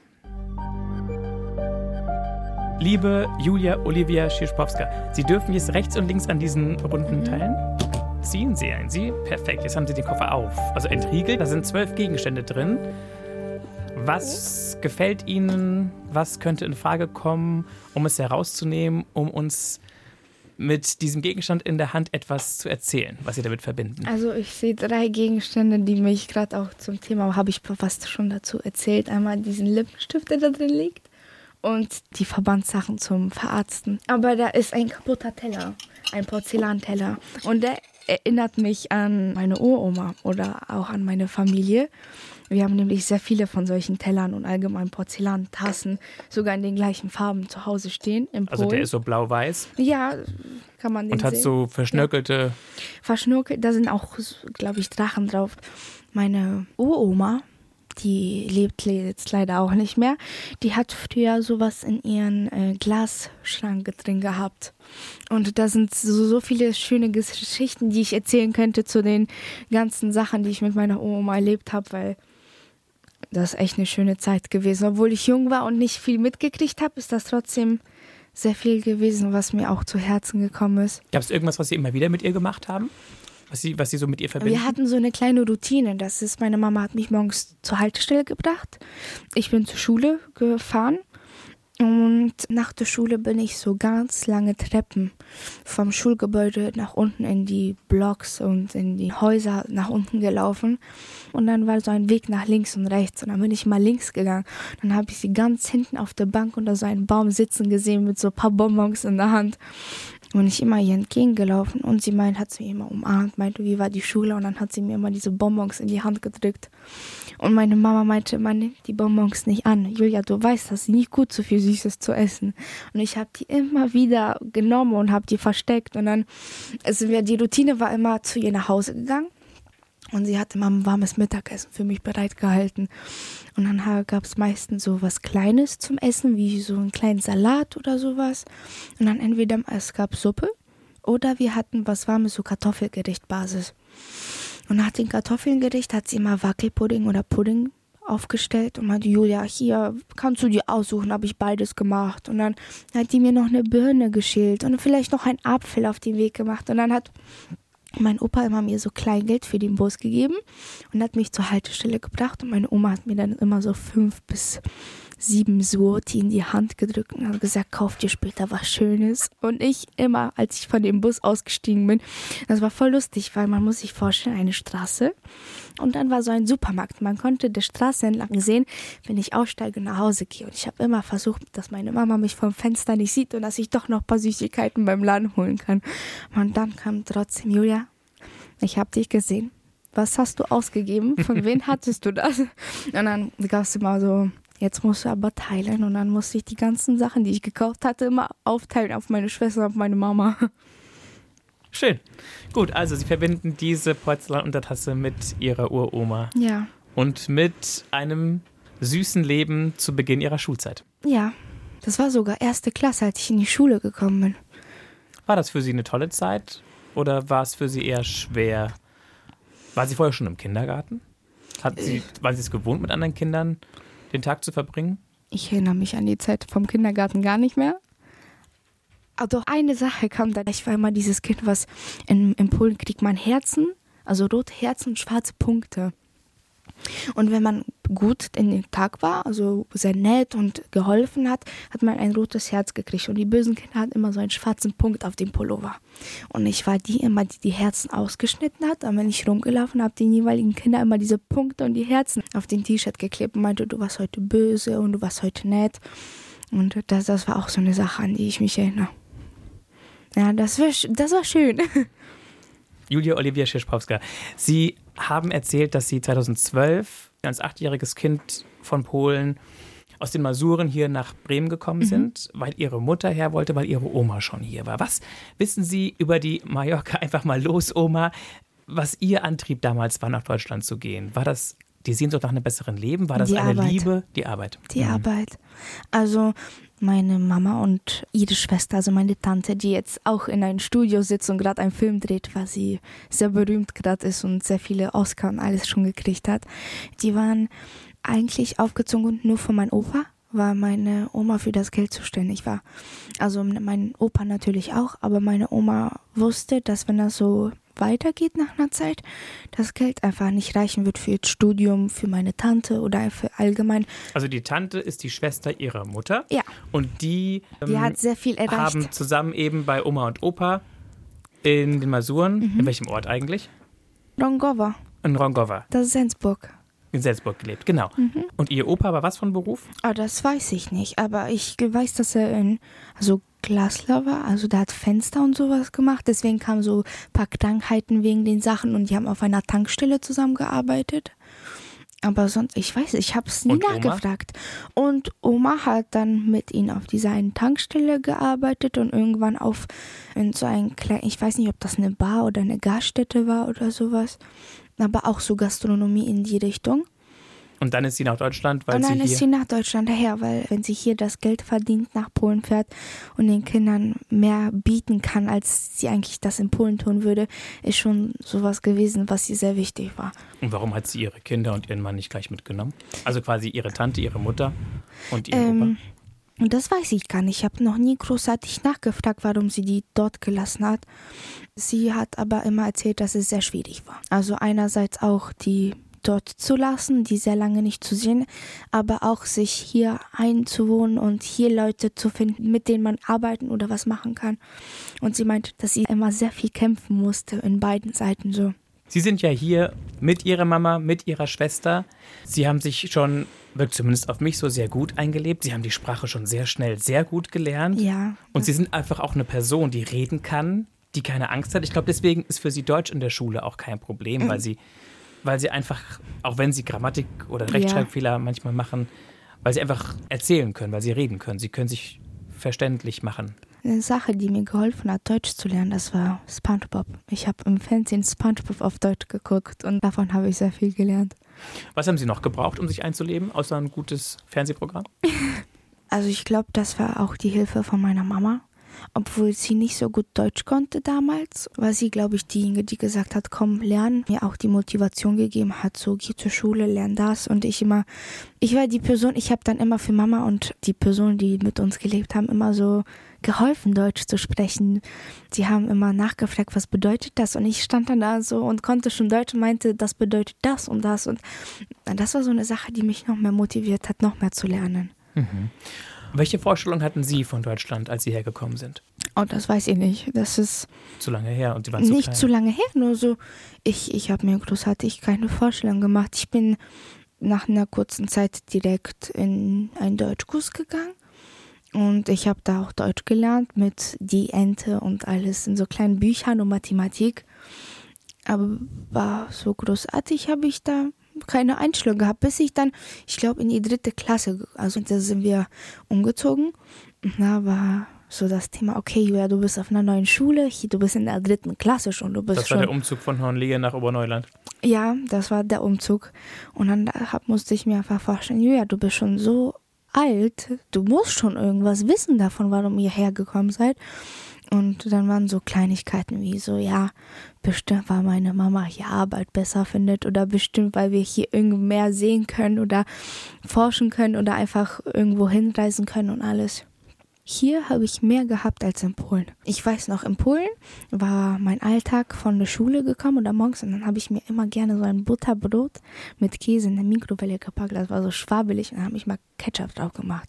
Liebe Julia Olivia Schischpowska, Sie dürfen jetzt rechts und links an diesen runden Teilen ziehen. Sie ein Sie. Perfekt, jetzt haben Sie den Koffer auf. Also entriegelt, da sind zwölf Gegenstände drin. Was gefällt Ihnen? Was könnte in Frage kommen, um es herauszunehmen, um uns mit diesem Gegenstand in der Hand etwas zu erzählen, was Sie damit verbinden? Also ich sehe drei Gegenstände, die mich gerade auch zum Thema, habe ich fast schon dazu erzählt. Einmal diesen Lippenstift, der da drin liegt und die Verbandssachen zum Verarzten. Aber da ist ein kaputter Teller, ein Porzellanteller und der erinnert mich an meine Uroma oder auch an meine Familie. Wir haben nämlich sehr viele von solchen Tellern und allgemein Porzellantassen, sogar in den gleichen Farben zu Hause stehen. Also der ist so blau-weiß ja, kann man den und hat sehen. so verschnörkelte. verschnurkelt. Da sind auch, glaube ich, Drachen drauf. Meine Uroma, die lebt jetzt leider auch nicht mehr. Die hat früher sowas in ihren äh, Glasschrank drin gehabt. Und da sind so, so viele schöne Geschichten, die ich erzählen könnte zu den ganzen Sachen, die ich mit meiner Oma erlebt habe, weil das ist echt eine schöne Zeit gewesen. Obwohl ich jung war und nicht viel mitgekriegt habe, ist das trotzdem sehr viel gewesen, was mir auch zu Herzen gekommen ist. Gab es irgendwas, was Sie immer wieder mit ihr gemacht haben? Was Sie, was Sie so mit ihr verbinden? Wir hatten so eine kleine Routine. Das ist, meine Mama hat mich morgens zur Haltestelle gebracht. Ich bin zur Schule gefahren. Und nach der Schule bin ich so ganz lange Treppen vom Schulgebäude nach unten in die Blocks und in die Häuser nach unten gelaufen. Und dann war so ein Weg nach links und rechts. Und dann bin ich mal links gegangen. Dann habe ich sie ganz hinten auf der Bank unter so einem Baum sitzen gesehen mit so ein paar Bonbons in der Hand. Und ich immer ihr entgegengelaufen und sie meint, hat sie immer umarmt, meinte, wie war die Schule und dann hat sie mir immer diese Bonbons in die Hand gedrückt. Und meine Mama meinte, man nimmt die Bonbons nicht an. Julia, du weißt, das ist nicht gut, so viel Süßes zu essen. Und ich habe die immer wieder genommen und habe die versteckt. Und dann, also die Routine war immer zu ihr nach Hause gegangen. Und sie hatte immer ein warmes Mittagessen für mich bereitgehalten. Und dann gab es meistens so was Kleines zum Essen, wie so einen kleinen Salat oder sowas. Und dann entweder es gab Suppe oder wir hatten was Warmes, so Kartoffelgerichtbasis. Und nach dem Kartoffelgericht hat sie immer Wackelpudding oder Pudding aufgestellt und meinte, Julia, hier kannst du dir aussuchen, habe ich beides gemacht. Und dann hat die mir noch eine Birne geschält und vielleicht noch einen Apfel auf den Weg gemacht. Und dann hat mein Opa immer mir so Kleingeld für den Bus gegeben und hat mich zur Haltestelle gebracht und meine Oma hat mir dann immer so fünf bis sieben Suoti in die Hand gedrückt und hat gesagt, kauf dir später was Schönes. Und ich immer, als ich von dem Bus ausgestiegen bin, das war voll lustig, weil man muss sich vorstellen, eine Straße und dann war so ein Supermarkt. Man konnte der Straße entlang sehen, wenn ich aussteige und nach Hause gehe. Und ich habe immer versucht, dass meine Mama mich vom Fenster nicht sieht und dass ich doch noch ein paar Süßigkeiten beim Laden holen kann. Und dann kam trotzdem Julia, ich habe dich gesehen. Was hast du ausgegeben? Von wem hattest du das? Und dann gab es immer so, jetzt musst du aber teilen. Und dann musste ich die ganzen Sachen, die ich gekauft hatte, immer aufteilen auf meine Schwester auf meine Mama. Schön. Gut, also Sie verbinden diese Porzellanuntertasse mit Ihrer Uroma. Ja. Und mit einem süßen Leben zu Beginn Ihrer Schulzeit. Ja. Das war sogar erste Klasse, als ich in die Schule gekommen bin. War das für Sie eine tolle Zeit oder war es für Sie eher schwer? War Sie vorher schon im Kindergarten? Hat Sie, waren Sie es gewohnt, mit anderen Kindern den Tag zu verbringen? Ich erinnere mich an die Zeit vom Kindergarten gar nicht mehr. Aber doch eine Sache kam da. Ich war immer dieses Kind, was in, Polen kriegt man Herzen, also rote Herzen, schwarze Punkte. Und wenn man gut in den Tag war, also sehr nett und geholfen hat, hat man ein rotes Herz gekriegt. Und die bösen Kinder hatten immer so einen schwarzen Punkt auf dem Pullover. Und ich war die immer, die die Herzen ausgeschnitten hat. Und wenn ich rumgelaufen habe, den jeweiligen Kinder immer diese Punkte und die Herzen auf den T-Shirt geklebt und meinte, du warst heute böse und du warst heute nett. Und das, das war auch so eine Sache, an die ich mich erinnere. Ja, das war, das war schön. Julia Olivia Schischpowska, Sie haben erzählt, dass Sie 2012 als achtjähriges Kind von Polen aus den Masuren hier nach Bremen gekommen Mhm. sind, weil Ihre Mutter her wollte, weil Ihre Oma schon hier war. Was wissen Sie über die Mallorca einfach mal los, Oma? Was Ihr Antrieb damals war, nach Deutschland zu gehen? War das die Sehnsucht nach einem besseren Leben? War das Die eine Arbeit. Liebe? Die Arbeit. Die Mhm. Arbeit. Also meine Mama und ihre Schwester, also meine Tante, die jetzt auch in einem Studio sitzt und gerade einen Film dreht, weil sie sehr berühmt gerade ist und sehr viele Oscar und alles schon gekriegt hat, die waren eigentlich aufgezogen nur von meinem Opa, weil meine Oma für das Geld zuständig war. Also mein Opa natürlich auch, aber meine Oma wusste, dass wenn das so weitergeht nach einer Zeit, das Geld einfach nicht reichen wird für das Studium, für meine Tante oder für allgemein. Also die Tante ist die Schwester ihrer Mutter. Ja. Und die, Die ähm, hat sehr viel erreicht. haben zusammen eben bei Oma und Opa in den Masuren, Mhm. in welchem Ort eigentlich? Rongova, In Rongova, das ist Sensburg. in Salzburg gelebt, genau. Mhm. Und ihr Opa war was von Beruf? Ah, das weiß ich nicht, aber ich weiß, dass er in also Glasler war, also der hat Fenster und sowas gemacht, deswegen kamen so ein paar Krankheiten wegen den Sachen und die haben auf einer Tankstelle zusammengearbeitet. Aber sonst, ich weiß, ich habe es nie Und Oma? nachgefragt. Und Oma hat dann mit ihnen auf dieser einen Tankstelle gearbeitet und irgendwann auf in so ein klein, ich weiß nicht, ob das eine Bar oder eine Gaststätte war oder sowas, aber auch so Gastronomie in die Richtung. Und dann ist sie nach Deutschland, weil und dann sie ist sie nach Deutschland daher, weil wenn sie hier das Geld verdient, nach Polen fährt und den Kindern mehr bieten kann, als sie eigentlich das in Polen tun würde, ist schon sowas gewesen, was ihr sehr wichtig war. Und warum hat sie ihre Kinder und ihren Mann nicht gleich mitgenommen? Also quasi ihre Tante, ihre Mutter und ihr Ähm, Opa? und das weiß ich gar nicht. Ich habe noch nie großartig nachgefragt, warum sie die dort gelassen hat. Sie hat aber immer erzählt, dass es sehr schwierig war. Also einerseits auch die dort zu lassen, die sehr lange nicht zu sehen, aber auch sich hier einzuwohnen und hier Leute zu finden, mit denen man arbeiten oder was machen kann. Und sie meinte, dass sie immer sehr viel kämpfen musste in beiden Seiten so. Sie sind ja hier mit ihrer Mama, mit ihrer Schwester. Sie haben sich schon, wirkt zumindest auf mich so, sehr gut eingelebt. Sie haben die Sprache schon sehr schnell, sehr gut gelernt. Ja. Und Sie sind einfach auch eine Person, die reden kann, die keine Angst hat. Ich glaube, deswegen ist für Sie Deutsch in der Schule auch kein Problem, weil Sie, weil Sie einfach, auch wenn Sie Grammatik oder Rechtschreibfehler manchmal machen, weil Sie einfach erzählen können, weil Sie reden können. Sie können sich verständlich machen. Eine Sache, die mir geholfen hat, Deutsch zu lernen, das war SpongeBob. Ich habe im Fernsehen SpongeBob auf Deutsch geguckt und davon habe ich sehr viel gelernt. Was haben Sie noch gebraucht, um sich einzuleben, außer ein gutes Fernsehprogramm? Also ich glaube, das war auch die Hilfe von meiner Mama. Obwohl sie nicht so gut Deutsch konnte damals, war sie, glaube ich, diejenige, die gesagt hat, komm, lern, mir auch die Motivation gegeben hat, so geh zur Schule, lern das. Und ich immer, ich war die Person, ich habe dann immer für Mama und die Personen, die mit uns gelebt haben, immer so geholfen, Deutsch zu sprechen. Sie haben immer nachgefragt, was bedeutet das? Und ich stand dann da so und konnte schon Deutsch und meinte, das bedeutet das und das. Und das war so eine Sache, die mich noch mehr motiviert hat, noch mehr zu lernen. Welche Vorstellung hatten Sie von Deutschland, als Sie hergekommen sind? Oh, das weiß ich nicht. Das ist Zu lange her und Sie waren zu nicht klein. zu lange her, nur so. Ich, ich habe mir großartig keine Vorstellung gemacht. Ich bin nach einer kurzen Zeit direkt in einen Deutschkurs gegangen. Und ich habe da auch Deutsch gelernt mit die Ente und alles in so kleinen Büchern und Mathematik. Aber war so großartig, habe ich da keine Einstellung gehabt, bis ich dann, ich glaube, in die dritte Klasse, also da sind wir umgezogen. Da war so das Thema, okay, Julia, du bist auf einer neuen Schule, hier, du bist in der dritten Klasse schon, du bist Das war schon. der Umzug von Hornlehe nach Oberneuland. Ja, das war der Umzug. Und dann musste ich mir einfach vorstellen, Julia, du bist schon so alt, du musst schon irgendwas wissen davon, warum ihr hergekommen seid. Und dann waren so Kleinigkeiten wie so, ja, bestimmt, weil meine Mama hier Arbeit besser findet oder bestimmt, weil wir hier irgendwo mehr sehen können oder forschen können oder einfach irgendwo hinreisen können und alles. Hier habe ich mehr gehabt als in Polen. Ich weiß noch, in Polen war mein Alltag von der Schule gekommen oder morgens und dann habe ich mir immer gerne so ein Butterbrot mit Käse in der Mikrowelle gepackt. Das war so schwabbelig und dann habe ich mal Ketchup drauf gemacht.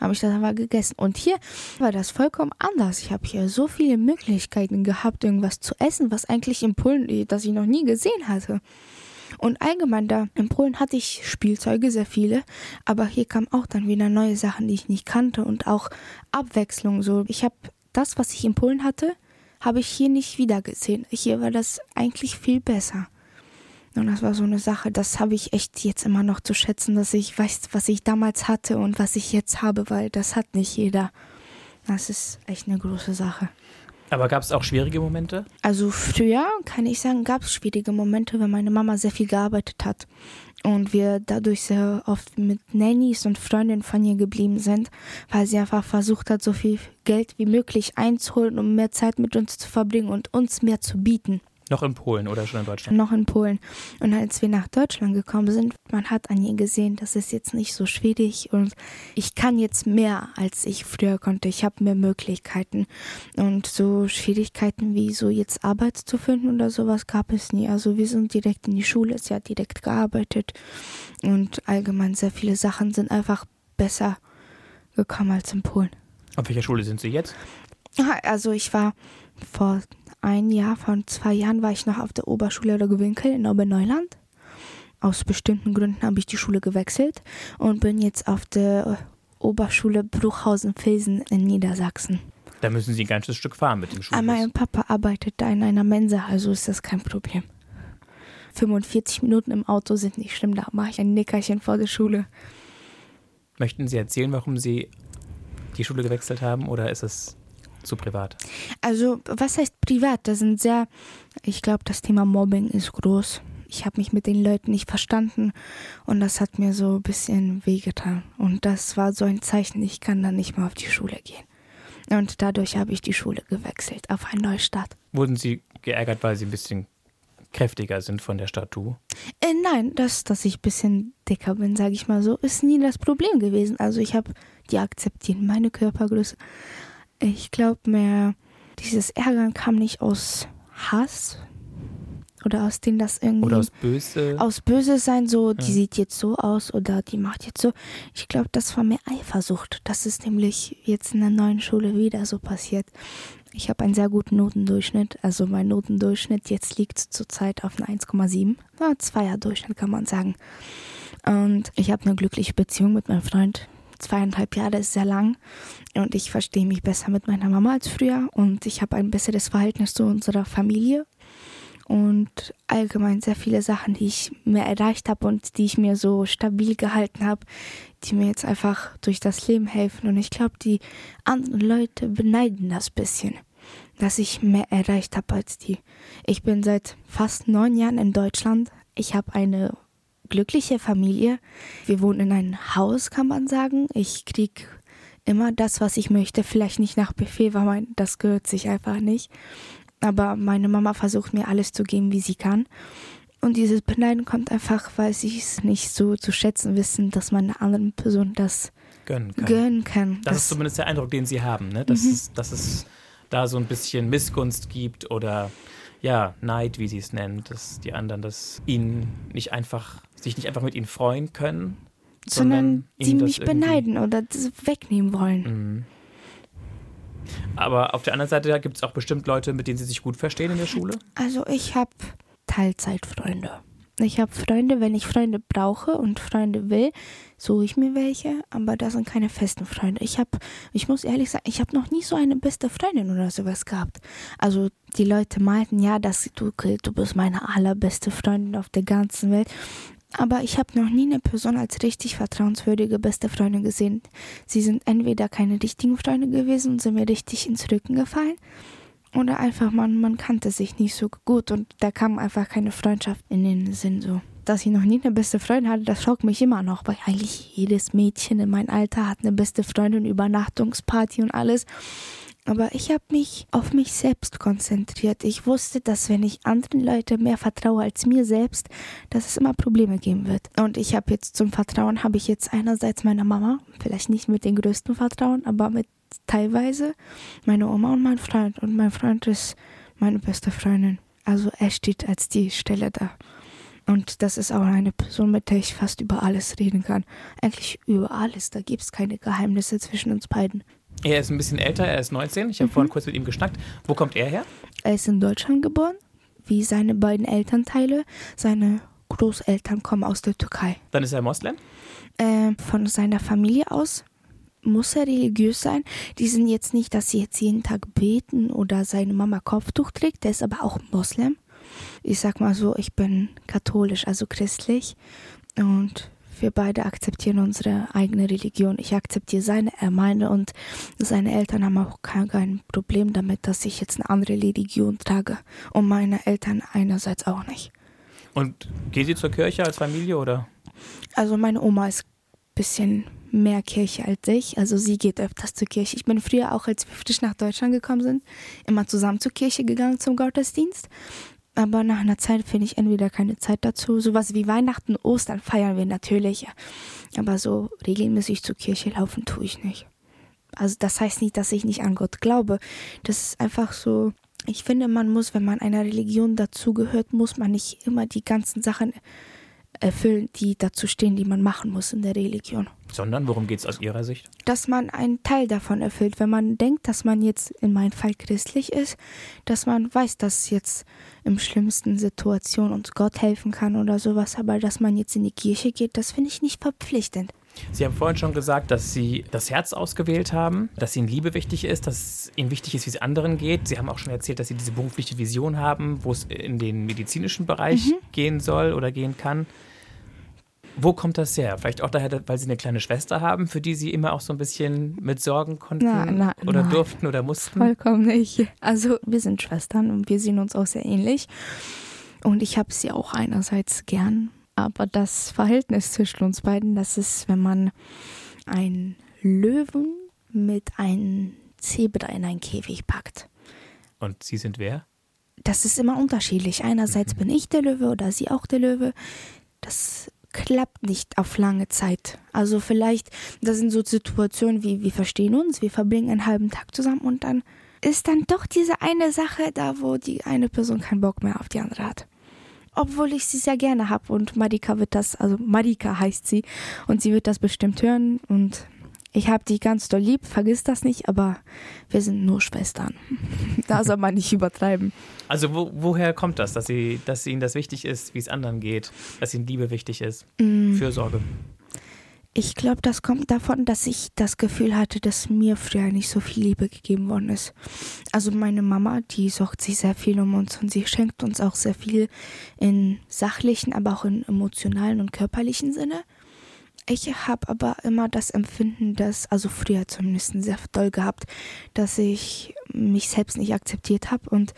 Habe ich das aber gegessen. Und hier war das vollkommen anders. Ich habe hier so viele Möglichkeiten gehabt, irgendwas zu essen, was eigentlich in Polen, das ich noch nie gesehen hatte. Und allgemein da in Polen hatte ich Spielzeuge, sehr viele, aber hier kamen auch dann wieder neue Sachen, die ich nicht kannte und auch Abwechslung. So, ich habe das, was ich in Polen hatte, habe ich hier nicht wieder gesehen. Hier war das eigentlich viel besser. Und das war so eine Sache, das habe ich echt jetzt immer noch zu schätzen, dass ich weiß, was ich damals hatte und was ich jetzt habe, weil das hat nicht jeder. Das ist echt eine große Sache. Aber gab es auch schwierige Momente? Also früher, kann ich sagen, gab es schwierige Momente, wenn meine Mama sehr viel gearbeitet hat und wir dadurch sehr oft mit Nannies und Freundinnen von ihr geblieben sind, weil sie einfach versucht hat, so viel Geld wie möglich einzuholen, um mehr Zeit mit uns zu verbringen und uns mehr zu bieten. Noch in Polen oder schon in Deutschland? Noch in Polen. Und als wir nach Deutschland gekommen sind, man hat an ihr gesehen, das ist jetzt nicht so schwierig und ich kann jetzt mehr, als ich früher konnte. Ich habe mehr Möglichkeiten. Und so Schwierigkeiten wie so jetzt Arbeit zu finden oder sowas gab es nie. Also wir sind direkt in die Schule, sie hat direkt gearbeitet und allgemein sehr viele Sachen sind einfach besser gekommen als in Polen. Auf welcher Schule sind Sie jetzt? Also ich war vor ein Jahr, von zwei Jahren war ich noch auf der Oberschule der Gewinkel in Oberneuland. Aus bestimmten Gründen habe ich die Schule gewechselt und bin jetzt auf der Oberschule Bruchhausen-Filsen in Niedersachsen. Da müssen Sie ein ganzes Stück fahren mit dem Aber Schulbus. mein Papa arbeitet da in einer Mensa, also ist das kein Problem. 45 Minuten im Auto sind nicht schlimm, da mache ich ein Nickerchen vor der Schule. Möchten Sie erzählen, warum Sie die Schule gewechselt haben oder ist es zu privat? Also, was heißt privat? Das sind sehr, ich glaube, das Thema Mobbing ist groß. Ich habe mich mit den Leuten nicht verstanden und das hat mir so ein bisschen wehgetan. Und das war so ein Zeichen, ich kann dann nicht mehr auf die Schule gehen. Und dadurch habe ich die Schule gewechselt auf einen Neustart. Wurden Sie geärgert, weil Sie ein bisschen kräftiger sind von der Statur? Äh, nein, das, dass ich ein bisschen dicker bin, sage ich mal so, ist nie das Problem gewesen. Also ich habe die akzeptiert, meine Körpergröße. Ich glaube mehr, dieses Ärgern kam nicht aus Hass oder aus denen das irgendwie Oder aus Böse? aus böse sein, so die Ja. sieht jetzt so aus oder die macht jetzt so. Ich glaube, das war mehr Eifersucht. Das ist nämlich jetzt in der neuen Schule wieder so passiert. Ich habe einen sehr guten Notendurchschnitt. Also mein Notendurchschnitt jetzt liegt zurzeit auf einer 1,7. Ja, Zweier-Durchschnitt kann man sagen. Und ich habe eine glückliche Beziehung mit meinem Freund. Zweieinhalb Jahre ist sehr lang und ich verstehe mich besser mit meiner Mama als früher und ich habe ein besseres Verhältnis zu unserer Familie und allgemein sehr viele Sachen, die ich mir erreicht habe und die ich mir so stabil gehalten habe, die mir jetzt einfach durch das Leben helfen. Und ich glaube, die anderen Leute beneiden das bisschen, dass ich mehr erreicht habe als die. Ich bin seit fast neun Jahren in Deutschland. Ich habe eine glückliche Familie. Wir wohnen in einem Haus, kann man sagen. Ich krieg immer das, was ich möchte. Vielleicht nicht nach Befehl, weil mein, das gehört sich einfach nicht. Aber meine Mama versucht mir alles zu geben, wie sie kann. Und dieses Beneiden kommt einfach, weil sie es nicht so zu schätzen wissen, dass man einer anderen Person das Gönnen kann. gönnen kann. Das ist zumindest der Eindruck, den Sie haben, ne? dass, es, dass es da so ein bisschen Missgunst gibt oder ja, Neid, wie Sie es nennen, dass die anderen das Ihnen nicht einfach, sich nicht einfach mit Ihnen freuen können, sondern sie Ihnen das mich beneiden oder das wegnehmen wollen. Mhm. Aber auf der anderen Seite gibt es auch bestimmt Leute, mit denen Sie sich gut verstehen in der Schule. Also ich habe Teilzeitfreunde. Ich habe Freunde, wenn ich Freunde brauche und Freunde will, suche ich mir welche, aber das sind keine festen Freunde. Ich habe, ich muss ehrlich sagen, ich habe noch nie so eine beste Freundin oder sowas gehabt. Also die Leute meinten, ja, dass du, du bist meine allerbeste Freundin auf der ganzen Welt. Aber ich habe noch nie eine Person als richtig vertrauenswürdige beste Freundin gesehen. Sie sind entweder keine richtigen Freunde gewesen und sind mir richtig ins Rücken gefallen oder einfach man, man kannte sich nicht so gut und da kam einfach keine Freundschaft in den Sinn so. Dass ich noch nie eine beste Freundin hatte, das schockt mich immer noch, weil eigentlich jedes Mädchen in meinem Alter hat eine beste Freundin, Übernachtungsparty und alles. Aber ich habe mich auf mich selbst konzentriert. Ich wusste, dass wenn ich anderen Leuten mehr vertraue als mir selbst, dass es immer Probleme geben wird. Und ich habe jetzt zum Vertrauen, habe ich jetzt einerseits meiner Mama, vielleicht nicht mit dem größten Vertrauen, aber mit teilweise meine Oma und mein Freund. Und mein Freund ist meine beste Freundin. Also er steht als die Stelle da. Und das ist auch eine Person, mit der ich fast über alles reden kann. Eigentlich über alles. Da gibt es keine Geheimnisse zwischen uns beiden. Er ist ein bisschen älter, er ist 19. Ich habe vorhin kurz mit ihm geschnackt. Wo kommt er her? Er ist in Deutschland geboren, wie seine beiden Elternteile. Seine Großeltern kommen aus der Türkei. Dann ist er Moslem. Ähm, von seiner Familie aus muss er religiös sein. Die sind jetzt nicht, dass sie jetzt jeden Tag beten oder seine Mama Kopftuch trägt. Der ist aber auch Moslem. Ich sag mal so, ich bin katholisch, also christlich. Und wir beide akzeptieren unsere eigene Religion. Ich akzeptiere seine, er meine und seine Eltern haben auch kein, Problem damit, dass ich jetzt eine andere Religion trage. Und meine Eltern einerseits auch nicht. Und gehen Sie zur Kirche als Familie oder? Also meine Oma ist ein bisschen mehr Kirche als ich. Also sie geht öfters zur Kirche. Ich bin früher auch, als wir frisch nach Deutschland gekommen sind, immer zusammen zur Kirche gegangen zum Gottesdienst. Aber nach einer Zeit finde ich entweder keine Zeit dazu. Sowas wie Weihnachten, Ostern feiern wir natürlich. Aber so regelmäßig zur Kirche laufen tue ich nicht. Also das heißt nicht, dass ich nicht an Gott glaube. Das ist einfach so. Ich finde, man muss, wenn man einer Religion dazugehört, muss man nicht immer die ganzen Sachen erfüllen, die dazu stehen, die man machen muss in der Religion. Sondern, worum geht es aus Ihrer Sicht? Dass man einen Teil davon erfüllt. Wenn man denkt, dass man jetzt in meinem Fall christlich ist, dass man weiß, dass jetzt im schlimmsten Situation uns Gott helfen kann oder sowas, aber dass man jetzt in die Kirche geht, das finde ich nicht verpflichtend. Sie haben vorhin schon gesagt, dass Sie das Herz ausgewählt haben, dass Ihnen Liebe wichtig ist, dass Ihnen wichtig ist, wie es anderen geht. Sie haben auch schon erzählt, dass Sie diese berufliche Vision haben, wo es in den medizinischen Bereich gehen soll oder gehen kann. Wo kommt das her? Vielleicht auch daher, weil Sie eine kleine Schwester haben, für die Sie immer auch so ein bisschen mit sorgen konnten Na, na, oder nein. durften oder mussten? Vollkommen nicht. Also wir sind Schwestern und wir sehen uns auch sehr ähnlich. Und ich habe sie auch einerseits gern, aber das Verhältnis zwischen uns beiden, das ist, wenn man einen Löwen mit einem Zebra in einen Käfig packt. Und Sie sind wer? Das ist immer unterschiedlich. Einerseits bin ich der Löwe oder sie auch der Löwe. Das klappt nicht auf lange Zeit. Also vielleicht, das sind so Situationen wie, wir verstehen uns, wir verbringen einen halben Tag zusammen und dann ist dann doch diese eine Sache da, wo die eine Person keinen Bock mehr auf die andere hat. Obwohl ich sie sehr gerne habe und Marika wird das, also Marika heißt sie und sie wird das bestimmt hören und ich habe dich ganz doll lieb, vergiss das nicht, aber wir sind nur Schwestern. da soll man nicht übertreiben. Also wo, woher kommt das, dass, sie, dass Ihnen das wichtig ist, wie es anderen geht, dass Ihnen Liebe wichtig ist, Mm. Fürsorge? Ich glaube, das kommt davon, dass ich das Gefühl hatte, dass mir früher nicht so viel Liebe gegeben worden ist. Also meine Mama, die sorgt sich sehr viel um uns und sie schenkt uns auch sehr viel in sachlichen, aber auch in emotionalen und körperlichen Sinne. Ich habe aber immer das Empfinden, dass, also früher zumindest sehr doll gehabt, dass ich mich selbst nicht akzeptiert habe und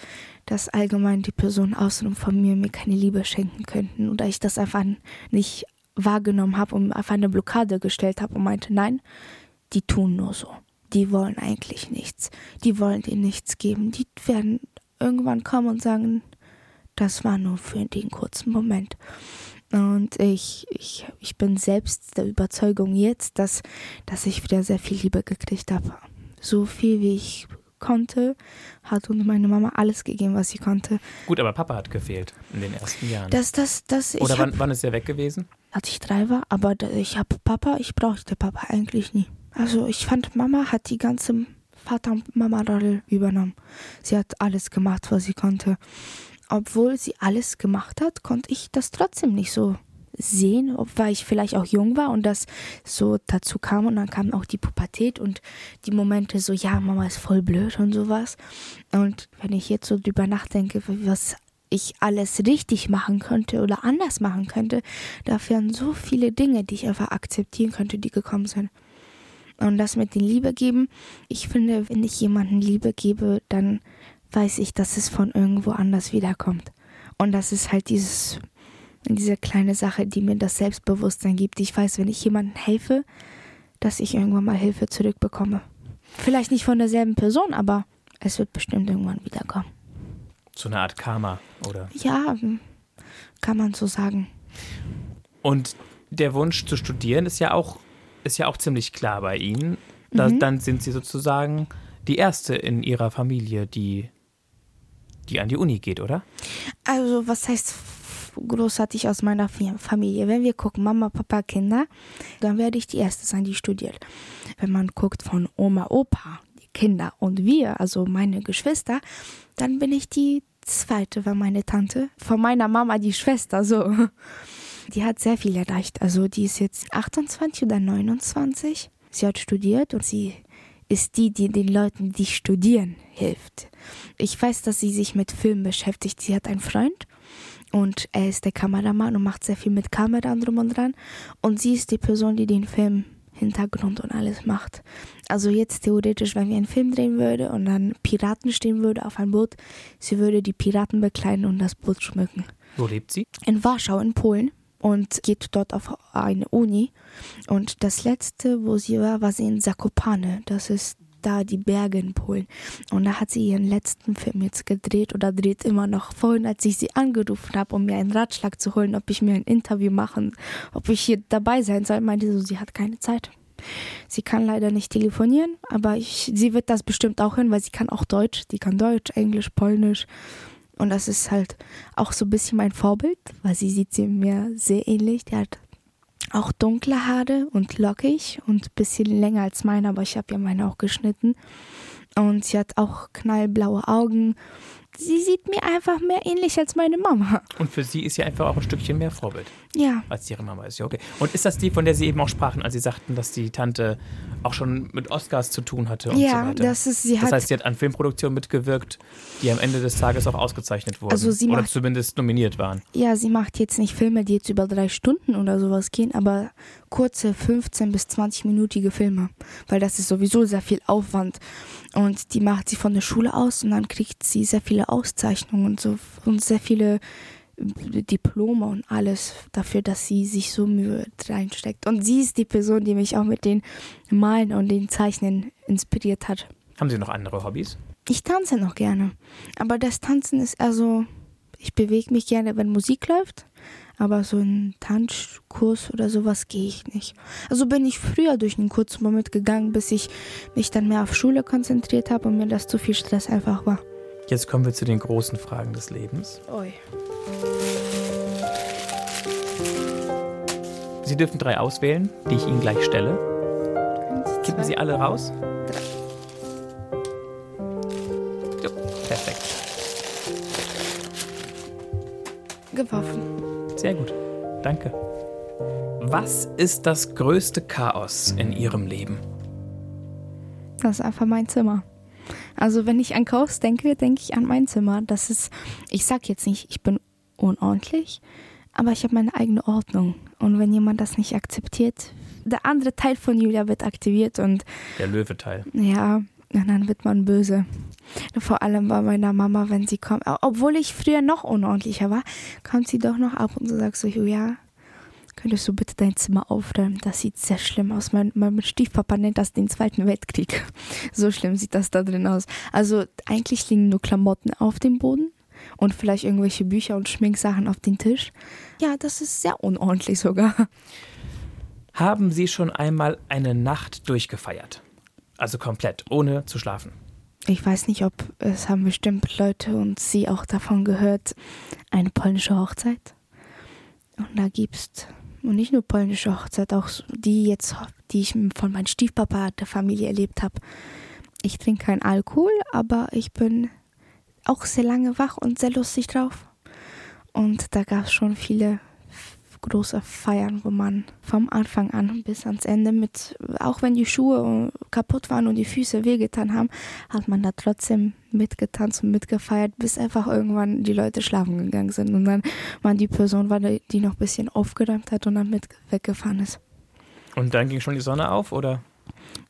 dass allgemein die Personen außenrum von mir mir keine Liebe schenken könnten oder ich das einfach nicht wahrgenommen habe und einfach eine Blockade gestellt habe und meinte, nein, die tun nur so. Die wollen eigentlich nichts. Die wollen dir nichts geben. Die werden irgendwann kommen und sagen, das war nur für den kurzen Moment. Und ich, ich, ich bin selbst der Überzeugung jetzt, dass, dass ich wieder sehr viel Liebe gekriegt habe. So viel wie ich konnte, hat uns meine Mama alles gegeben, was sie konnte. Gut, aber Papa hat gefehlt in den ersten Jahren. Das, das, das, Oder hab- wann, wann ist er weg gewesen? als ich drei war, aber ich habe Papa, ich brauchte Papa eigentlich nie. Also ich fand, Mama hat die ganze Vater- und Mama-Rolle übernommen. Sie hat alles gemacht, was sie konnte. Obwohl sie alles gemacht hat, konnte ich das trotzdem nicht so sehen, weil ich vielleicht auch jung war und das so dazu kam und dann kam auch die Pubertät und die Momente so, ja, Mama ist voll blöd und sowas. Und wenn ich jetzt so drüber nachdenke, was ich alles richtig machen könnte oder anders machen könnte, da wären so viele Dinge, die ich einfach akzeptieren könnte, die gekommen sind. Und das mit den Liebe geben, ich finde, wenn ich jemanden Liebe gebe, dann weiß ich, dass es von irgendwo anders wiederkommt. Und das ist halt dieses, diese kleine Sache, die mir das Selbstbewusstsein gibt. Ich weiß, wenn ich jemandem helfe, dass ich irgendwann mal Hilfe zurückbekomme. Vielleicht nicht von derselben Person, aber es wird bestimmt irgendwann wiederkommen. So eine Art Karma, oder? Ja, kann man so sagen. Und der Wunsch zu studieren ist ja auch, ist ja auch ziemlich klar bei Ihnen. Da, Mhm. Dann sind Sie sozusagen die Erste in Ihrer Familie, die, die an die Uni geht, oder? Also, was heißt großartig aus meiner Familie? Wenn wir gucken, Mama, Papa, Kinder, dann werde ich die Erste sein, die studiert. Wenn man guckt von Oma, Opa, die Kinder und wir, also meine Geschwister, dann bin ich die Zweite, war meine Tante. Von meiner Mama die Schwester, so. Die hat sehr viel erreicht. Also, die ist jetzt 28 oder 29. Sie hat studiert und sie ist die, die den Leuten, die studieren, hilft. Ich weiß, dass sie sich mit Film beschäftigt. Sie hat einen Freund und er ist der Kameramann und macht sehr viel mit Kamera und drum und dran. Und sie ist die Person, die den Film Hintergrund und alles macht. Also jetzt theoretisch, wenn wir einen Film drehen würde und dann Piraten stehen würde auf einem Boot, sie würde die Piraten bekleiden und das Boot schmücken Wo lebt sie? in Warschau in Polen und geht dort auf eine Uni. Und das letzte, wo sie war, war sie in Zakopane. Das ist da die Berge in Polen. Und da hat sie ihren letzten Film jetzt gedreht oder dreht immer noch. Vorhin, als ich sie angerufen habe, um mir einen Ratschlag zu holen, ob ich mir ein Interview machen, ob ich hier dabei sein soll, meinte sie so, sie hat keine Zeit. Sie kann leider nicht telefonieren, aber ich, sie wird das bestimmt auch hören, weil sie kann auch Deutsch. Die kann Deutsch, Englisch, Polnisch. Und das ist halt auch so ein bisschen mein Vorbild, weil sie sieht sie mir sehr ähnlich. Die hat auch dunkle Haare und lockig und ein bisschen länger als meine, aber ich habe ja meine auch geschnitten. Und sie hat auch knallblaue Augen. Sie sieht mir einfach mehr ähnlich als meine Mama. Und für Sie ist sie einfach auch ein Stückchen mehr Vorbild Ja, als Ihre Mama ist. Ja, okay. Und ist das die, von der Sie eben auch sprachen, als Sie sagten, dass die Tante auch schon mit Oscars zu tun hatte und so ja, weiter? das ist, sie das heißt, sie hat an Filmproduktionen mitgewirkt, die am Ende des Tages auch ausgezeichnet wurden. Also sie oder macht- zumindest nominiert waren. Ja, sie macht jetzt nicht Filme, die jetzt über drei Stunden oder sowas gehen, aber kurze 15 bis 20-minütige Filme, weil das ist sowieso sehr viel Aufwand und die macht sie von der Schule aus und dann kriegt sie sehr viele Auszeichnungen und so und sehr viele Diplome und alles dafür, dass sie sich so Mühe reinsteckt. Und sie ist die Person, die mich auch mit den Malen und den Zeichnen inspiriert hat. Haben Sie noch andere Hobbys? Ich tanze noch gerne. Aber das Tanzen ist also, ich bewege mich gerne, wenn Musik läuft. Aber so einen Tanzkurs oder sowas gehe ich nicht. Also bin ich früher durch einen kurzen Moment gegangen, bis ich mich dann mehr auf Schule konzentriert habe und mir das zu viel Stress einfach war. Jetzt kommen wir zu den großen Fragen des Lebens. Oi. Sie dürfen drei auswählen, die ich Ihnen gleich stelle. Kippen Sie alle raus? Jo, perfekt. Geworfen. Sehr gut. Danke. Was ist das größte Chaos in Ihrem Leben? Das ist einfach mein Zimmer. Also wenn ich an Chaos denke, denke ich an mein Zimmer. Das ist, ich sag jetzt nicht, ich bin unordentlich, aber ich habe meine eigene Ordnung. Und wenn jemand das nicht akzeptiert, der andere Teil von Julia wird aktiviert und Der Löweteil. ja, und dann wird man böse. Vor allem bei meiner Mama, wenn sie kommt. Obwohl ich früher noch unordentlicher war, kommt sie doch noch ab und zu sagt so, Julia, könntest du bitte dein Zimmer aufräumen? Das sieht sehr schlimm aus. Mein, mein Stiefpapa nennt das den Zweiten Weltkrieg. So schlimm sieht das da drin aus. Also eigentlich liegen nur Klamotten auf dem Boden und vielleicht irgendwelche Bücher und Schminksachen auf den Tisch. Ja, das ist sehr unordentlich sogar. Haben Sie schon einmal eine Nacht durchgefeiert? Also komplett, ohne zu schlafen. Ich weiß nicht, ob es haben bestimmt Leute und sie auch davon gehört, eine polnische Hochzeit. Und da gibt's und nicht nur polnische Hochzeit, auch die jetzt, die ich von meinem Stiefpapa der Familie erlebt habe. Ich trinke keinen Alkohol, aber ich bin auch sehr lange wach und sehr lustig drauf. Und da gab es schon viele große Feiern, wo man vom Anfang an bis ans Ende mit, auch wenn die Schuhe kaputt waren und die Füße wehgetan haben, hat man da trotzdem mitgetanzt und mitgefeiert, bis einfach irgendwann die Leute schlafen gegangen sind und dann man die Person war, die noch ein bisschen aufgeräumt hat und dann mit weggefahren ist. Und dann ging schon die Sonne auf, oder?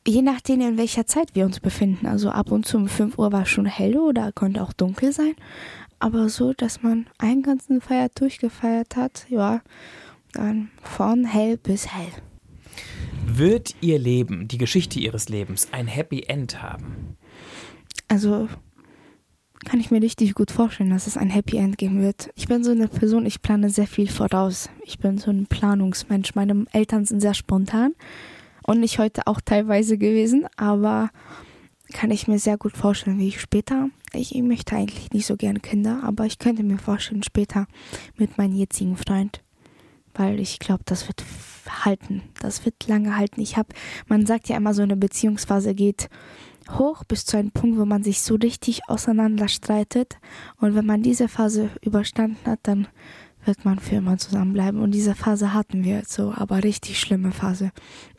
Je nachdem, in welcher Zeit wir uns befinden. Also ab und zu um 5 Uhr war es schon hell oder konnte auch dunkel sein. Aber so, dass man einen ganzen Feier durchgefeiert hat, ja, dann von hell bis hell. Wird Ihr Leben, die Geschichte Ihres Lebens, ein Happy End haben? Also kann ich mir richtig gut vorstellen, dass es ein Happy End geben wird. Ich bin so eine Person, ich plane sehr viel voraus. Ich bin so ein Planungsmensch. Meine Eltern sind sehr spontan und nicht heute auch teilweise gewesen, aber kann ich mir sehr gut vorstellen, wie ich später, ich, ich möchte eigentlich nicht so gerne Kinder, aber ich könnte mir vorstellen, später mit meinem jetzigen Freund, weil ich glaube, das wird halten, das wird lange halten. Ich habe, man sagt ja immer, so eine Beziehungsphase geht hoch bis zu einem Punkt, wo man sich so richtig auseinanderstreitet und wenn man diese Phase überstanden hat, dann wird man für immer zusammenbleiben. Und diese Phase hatten wir so, aber richtig schlimme Phase.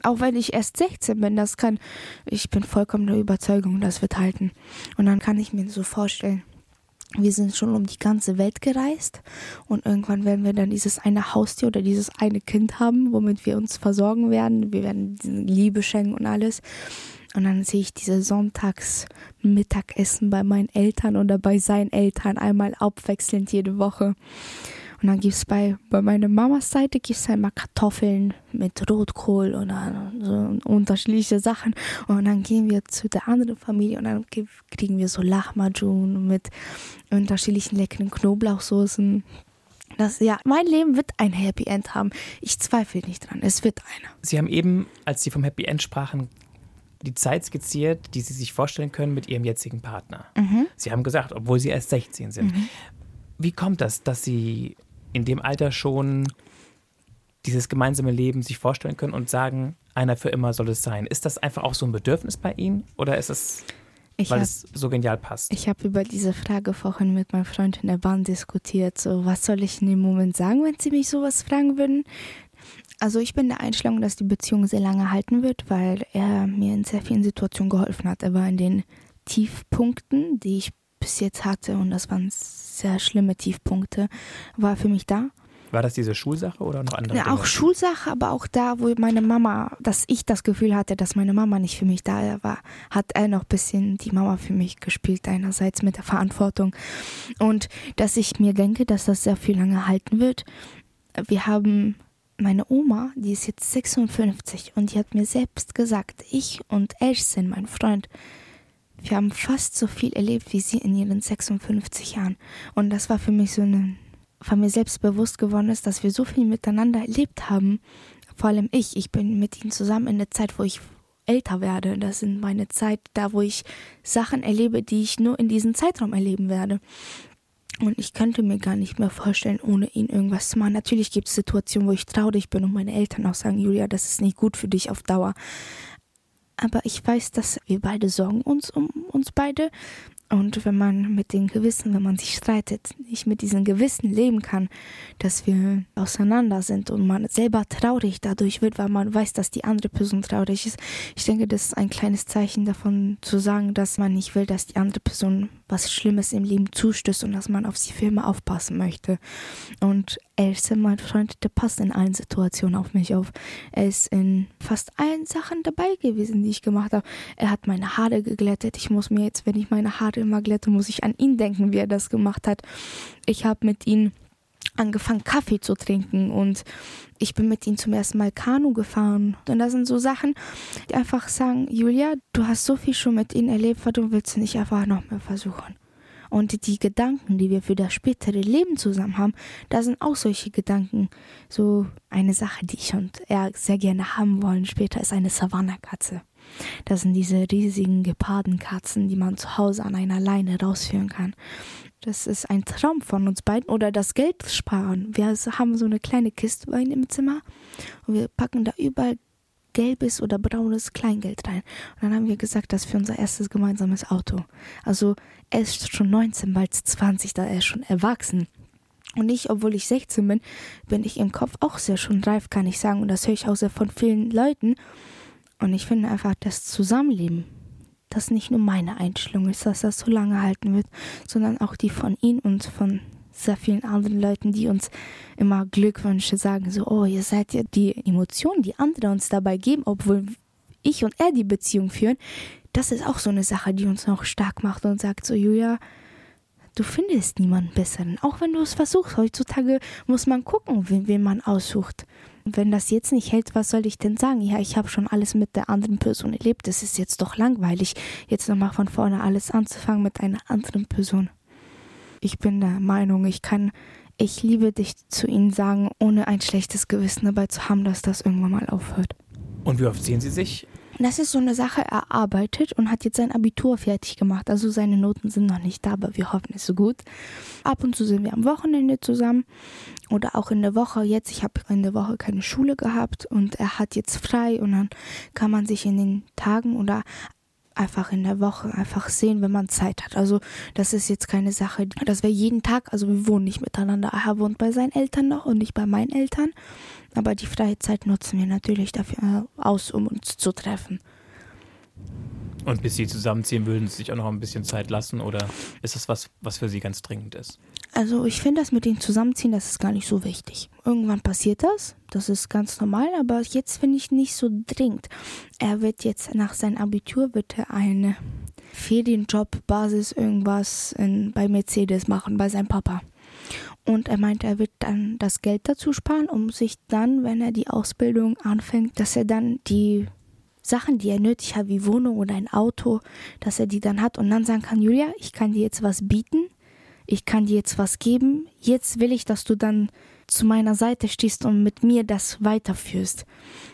Auch wenn ich erst 16 bin, das kann, ich bin vollkommen der Überzeugung, das wird halten. Und dann kann ich mir so vorstellen, wir sind schon um die ganze Welt gereist und irgendwann werden wir dann dieses eine Haustier oder dieses eine Kind haben, womit wir uns versorgen werden. Wir werden Liebe schenken und alles. Und dann sehe ich diese Sonntagsmittagessen bei meinen Eltern oder bei seinen Eltern einmal abwechselnd jede Woche. Und dann gibt es bei, bei meiner Mamas Seite gibt's einmal Kartoffeln mit Rotkohl oder so unterschiedliche Sachen. Und dann gehen wir zu der anderen Familie und dann kriegen wir so Lahmacun mit unterschiedlichen leckeren Knoblauchsoßen. Das, ja, mein Leben wird ein Happy End haben. Ich zweifle nicht dran. Es wird einer. Sie haben eben, als Sie vom Happy End sprachen, die Zeit skizziert, die Sie sich vorstellen können mit Ihrem jetzigen Partner. Mhm. Sie haben gesagt, obwohl Sie erst 16 sind. Mhm. Wie kommt das, dass Sie in dem Alter schon dieses gemeinsame Leben sich vorstellen können und sagen, einer für immer soll es sein? Ist das einfach auch so ein Bedürfnis bei Ihnen oder ist es, Ich weil hab- es so genial passt? Ich habe über diese Frage vorhin mit meinem Freund in der Bahn diskutiert. So, was soll ich in dem Moment sagen, wenn sie mich sowas fragen würden? Also ich bin der Einstellung, dass die Beziehung sehr lange halten wird, weil er mir in sehr vielen Situationen geholfen hat. Er war in den Tiefpunkten, die ich bis jetzt hatte, und das waren sehr schlimme Tiefpunkte, war für mich da. War das diese Schulsache oder noch andere Ja, Dinge? auch Schulsache, aber auch da, wo meine Mama, dass ich das Gefühl hatte, dass meine Mama nicht für mich da war, hat er noch ein bisschen die Mama für mich gespielt, einerseits mit der Verantwortung. Und dass ich mir denke, dass das sehr viel lange halten wird. Wir haben meine Oma, die ist jetzt 56 und die hat mir selbst gesagt, ich und Elsen, mein Freund, wir haben fast so viel erlebt wie sie in ihren 56 Jahren. Und das war für mich so eine von mir selbst bewusst geworden ist, dass wir so viel miteinander erlebt haben. Vor allem ich. Ich bin mit ihnen zusammen in der Zeit, wo ich älter werde. Das sind meine Zeit, da wo ich Sachen erlebe, die ich nur in diesem Zeitraum erleben werde. Und ich könnte mir gar nicht mehr vorstellen, ohne ihn irgendwas zu machen. Natürlich gibt es Situationen, wo ich traurig bin und meine Eltern auch sagen, Julia, das ist nicht gut für dich auf Dauer. Aber ich weiß, dass wir beide sorgen uns um uns beide. Und wenn man mit dem Gewissen, wenn man sich streitet, nicht mit diesem Gewissen leben kann, dass wir auseinander sind und man selber traurig dadurch wird, weil man weiß, dass die andere Person traurig ist. Ich denke, das ist ein kleines Zeichen davon zu sagen, dass man nicht will, dass die andere Person was Schlimmes im Leben zustößt und dass man auf sie für immer aufpassen möchte. Und Else, mein Freund, der passt in allen Situationen auf mich auf. Er ist in fast allen Sachen dabei gewesen, die ich gemacht habe. Er hat meine Haare geglättet. Ich muss mir jetzt, wenn ich meine Haare immer glätte, muss ich an ihn denken, wie er das gemacht hat. Ich habe mit ihm angefangen, Kaffee zu trinken und ich bin mit ihm zum ersten Mal Kanu gefahren. Und das sind so Sachen, die einfach sagen, Julia, du hast so viel schon mit ihm erlebt, warum willst du nicht einfach noch mehr versuchen? Und die Gedanken, die wir für das spätere Leben zusammen haben, da sind auch solche Gedanken. So eine Sache, die ich und er sehr gerne haben wollen später, ist eine Savannah-Katze. Das sind diese riesigen Gepardenkatzen, die man zu Hause an einer Leine rausführen kann. Das ist ein Traum von uns beiden. Oder das Geld sparen. Wir haben so eine kleine Kiste bei im Zimmer und wir packen da überall gelbes oder braunes Kleingeld rein. Und dann haben wir gesagt, das ist für unser erstes gemeinsames Auto. Also er ist schon 19, bald 20, da er ist schon erwachsen. Und ich, obwohl ich 16 bin, bin ich im Kopf auch sehr schon reif, kann ich sagen. Und das höre ich auch sehr von vielen Leuten. Und ich finde einfach, das Zusammenleben, das nicht nur meine Einstellung ist, dass das so lange halten wird, sondern auch die von ihm und von sehr vielen anderen Leuten, die uns immer Glückwünsche sagen, so, oh, ihr seid ja die Emotionen, die andere uns dabei geben, obwohl ich und er die Beziehung führen. Das ist auch so eine Sache, die uns noch stark macht und sagt so, Julia, du findest niemanden besseren. Auch wenn du es versuchst. Heutzutage muss man gucken, wen, wen man aussucht. Wenn das jetzt nicht hält, was soll ich denn sagen? Ja, ich habe schon alles mit der anderen Person erlebt. Das ist jetzt doch langweilig, jetzt nochmal von vorne alles anzufangen mit einer anderen Person. Ich bin der Meinung, ich kann, ich liebe dich zu ihnen sagen, ohne ein schlechtes Gewissen dabei zu haben, dass das irgendwann mal aufhört. Und wie oft sehen Sie sich? Das ist so eine Sache, er arbeitet und hat jetzt sein Abitur fertig gemacht. Also seine Noten sind noch nicht da, aber wir hoffen es so gut. Ab und zu sind wir am Wochenende zusammen oder auch in der Woche. Jetzt, ich habe in der Woche keine Schule gehabt und er hat jetzt frei und dann kann man sich in den Tagen oder einfach in der Woche einfach sehen, wenn man Zeit hat. Also das ist jetzt keine Sache, dass wir jeden Tag, also wir wohnen nicht miteinander. Er wohnt bei seinen Eltern noch und nicht bei meinen Eltern. Aber die freie Zeit nutzen wir natürlich dafür aus, um uns zu treffen. Und bis Sie zusammenziehen, würden Sie sich auch noch ein bisschen Zeit lassen oder ist das was, was für Sie ganz dringend ist? Also ich finde das mit dem Zusammenziehen, das ist gar nicht so wichtig. Irgendwann passiert das, das ist ganz normal, aber jetzt finde ich nicht so dringend. Er wird jetzt nach seinem Abitur wird eine Ferienjob, Basis, irgendwas in, bei Mercedes machen, bei seinem Papa. Und er meint, er wird dann das Geld dazu sparen, um sich dann, wenn er die Ausbildung anfängt, dass er dann die Sachen, die er nötig hat, wie Wohnung oder ein Auto, dass er die dann hat und dann sagen kann, Julia, ich kann dir jetzt was bieten, ich kann dir jetzt was geben, jetzt will ich, dass du dann zu meiner Seite stehst und mit mir das weiterführst.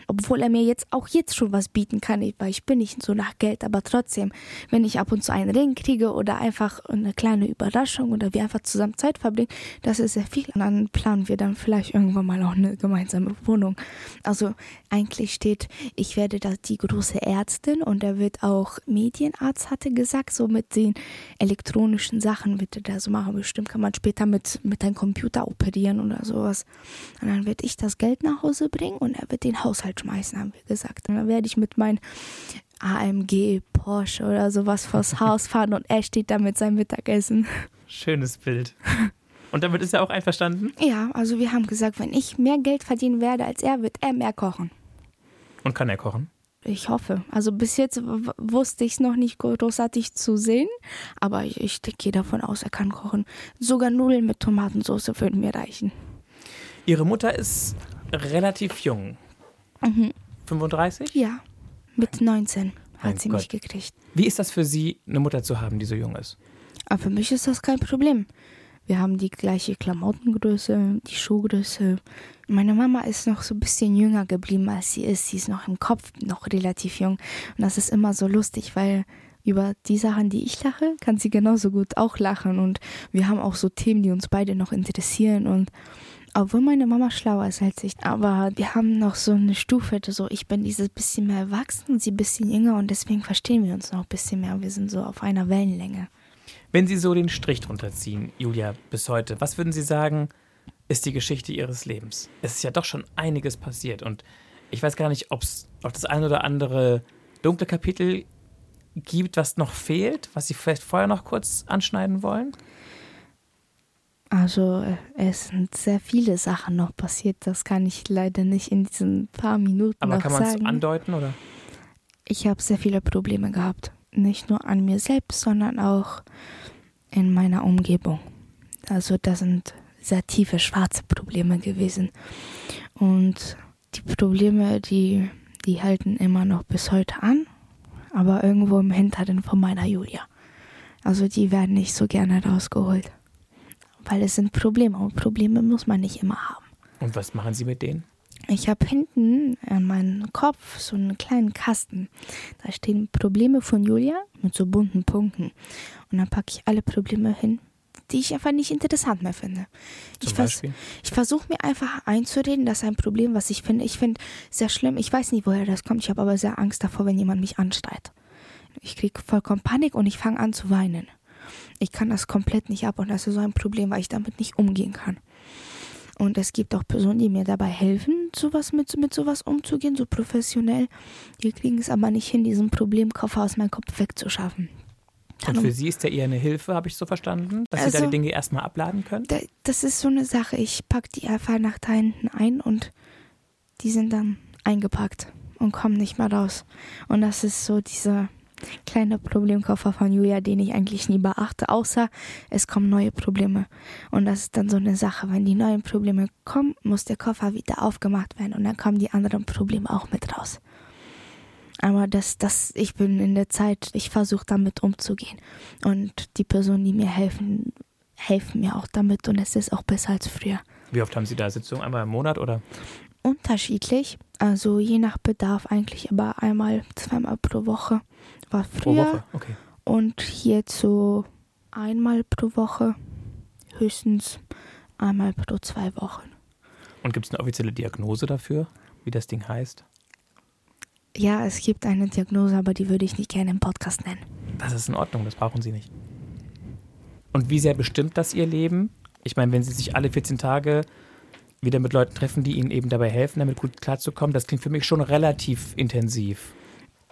Obwohl er mir jetzt auch jetzt schon was bieten kann, weil ich bin nicht so nach Geld, aber trotzdem, wenn ich ab und zu einen Ring kriege oder einfach eine kleine Überraschung oder wir einfach zusammen Zeit verbringen, das ist sehr viel. Und dann planen wir dann vielleicht irgendwann mal auch eine gemeinsame Wohnung. Also eigentlich steht, ich werde da die große Ärztin und er wird auch Medienarzt, hatte gesagt, so mit den elektronischen Sachen wird er da so machen. Bestimmt kann man später mit, mit einem Computer operieren oder sowas. Und dann werde ich das Geld nach Hause bringen und er wird den Haushalt schmeißen, haben wir gesagt. Und dann werde ich mit meinem AMG, Porsche oder sowas vors Haus fahren und er steht da mit seinem Mittagessen. Schönes Bild. Und damit ist er auch einverstanden? Ja, also wir haben gesagt, wenn ich mehr Geld verdienen werde als er, wird er mehr kochen. Und kann er kochen? Ich hoffe. Also bis jetzt wusste ich es noch nicht großartig zu sehen, aber ich, ich gehe davon aus, er kann kochen. Sogar Nudeln mit Tomatensauce würden mir reichen. Ihre Mutter ist relativ jung. Mhm. 35? Ja, mit 19 hat Mein sie Gott. mich gekriegt. Wie ist das für Sie, eine Mutter zu haben, die so jung ist? Aber für mich ist das kein Problem. Wir haben die gleiche Klamottengröße, die Schuhgröße. Meine Mama ist noch so ein bisschen jünger geblieben, als sie ist. Sie ist noch im Kopf noch relativ jung. Und das ist immer so lustig, weil über die Sachen, die ich lache, kann sie genauso gut auch lachen. Und wir haben auch so Themen, die uns beide noch interessieren. Und obwohl meine Mama schlauer ist als ich, aber wir haben noch so eine Stufe, so ich bin dieses bisschen mehr erwachsen sie ein bisschen jünger und deswegen verstehen wir uns noch ein bisschen mehr. Wir sind so auf einer Wellenlänge. Wenn Sie so den Strich drunter ziehen, Julia, bis heute, was würden Sie sagen, ist die Geschichte Ihres Lebens? Es ist ja doch schon einiges passiert und ich weiß gar nicht, ob das ein oder andere dunkle Kapitel gibt, was noch fehlt, was Sie vielleicht vorher noch kurz anschneiden wollen. Also äh, es sind sehr viele Sachen noch passiert. Das kann ich leider nicht in diesen paar Minuten Aber noch kann man es andeuten oder? ich habe sehr viele Probleme gehabt. Nicht nur an mir selbst, sondern auch in meiner Umgebung. Also das sind sehr tiefe schwarze Probleme gewesen. Und die Probleme, die, die halten immer noch bis heute an, aber irgendwo im Hinteren von meiner Julia. Also die werden nicht so gerne rausgeholt. Weil es sind Probleme und Probleme muss man nicht immer haben. Und was machen Sie mit denen? Ich habe hinten an meinem Kopf so einen kleinen Kasten. Da stehen Probleme von Julia mit so bunten Punkten. Und dann packe ich alle Probleme hin, die ich einfach nicht interessant mehr finde. Zum ich vers- ich versuche mir einfach einzureden, dass ein Problem, was ich finde, ich finde sehr schlimm. Ich weiß nicht, woher das kommt. Ich habe aber sehr Angst davor, wenn jemand mich anschreit. Ich kriege vollkommen Panik und ich fange an zu weinen. Ich kann das komplett nicht ab und das ist so ein Problem, weil ich damit nicht umgehen kann. Und es gibt auch Personen, die mir dabei helfen, sowas mit, mit sowas umzugehen, so professionell. Die kriegen es aber nicht hin, diesen Problemkoffer aus meinem Kopf wegzuschaffen. Und für Sie ist der eher eine Hilfe, habe ich so verstanden, dass Sie da Also- die Dinge erstmal abladen können? Da- das ist so eine Sache. Ich packe die einfach nach da hinten ein und die sind dann eingepackt und kommen nicht mehr raus. Und das ist so dieser kleine Problemkoffer von Julia, den ich eigentlich nie beachte, außer es kommen neue Probleme. Und das ist dann so eine Sache. Wenn die neuen Probleme kommen, muss der Koffer wieder aufgemacht werden und dann kommen die anderen Probleme auch mit raus. Aber das, das, ich bin in der Zeit, ich versuche damit umzugehen. Und die Personen, die mir helfen, helfen mir auch damit und es ist auch besser als früher. Wie oft haben Sie da Sitzungen? Einmal im Monat oder? Unterschiedlich, also je nach Bedarf eigentlich, aber einmal, zweimal pro Woche war früher Pro Woche? Okay. und jetzt so einmal pro Woche, höchstens einmal pro zwei Wochen. Und gibt es eine offizielle Diagnose dafür, wie das Ding heißt? Ja, es gibt eine Diagnose, aber die würde ich nicht gerne im Podcast nennen. Das ist in Ordnung, das brauchen Sie nicht. Und wie sehr bestimmt das Ihr Leben? Ich meine, wenn Sie sich alle 14 Tage wieder mit Leuten treffen, die Ihnen eben dabei helfen, damit gut klarzukommen, das klingt für mich schon relativ intensiv.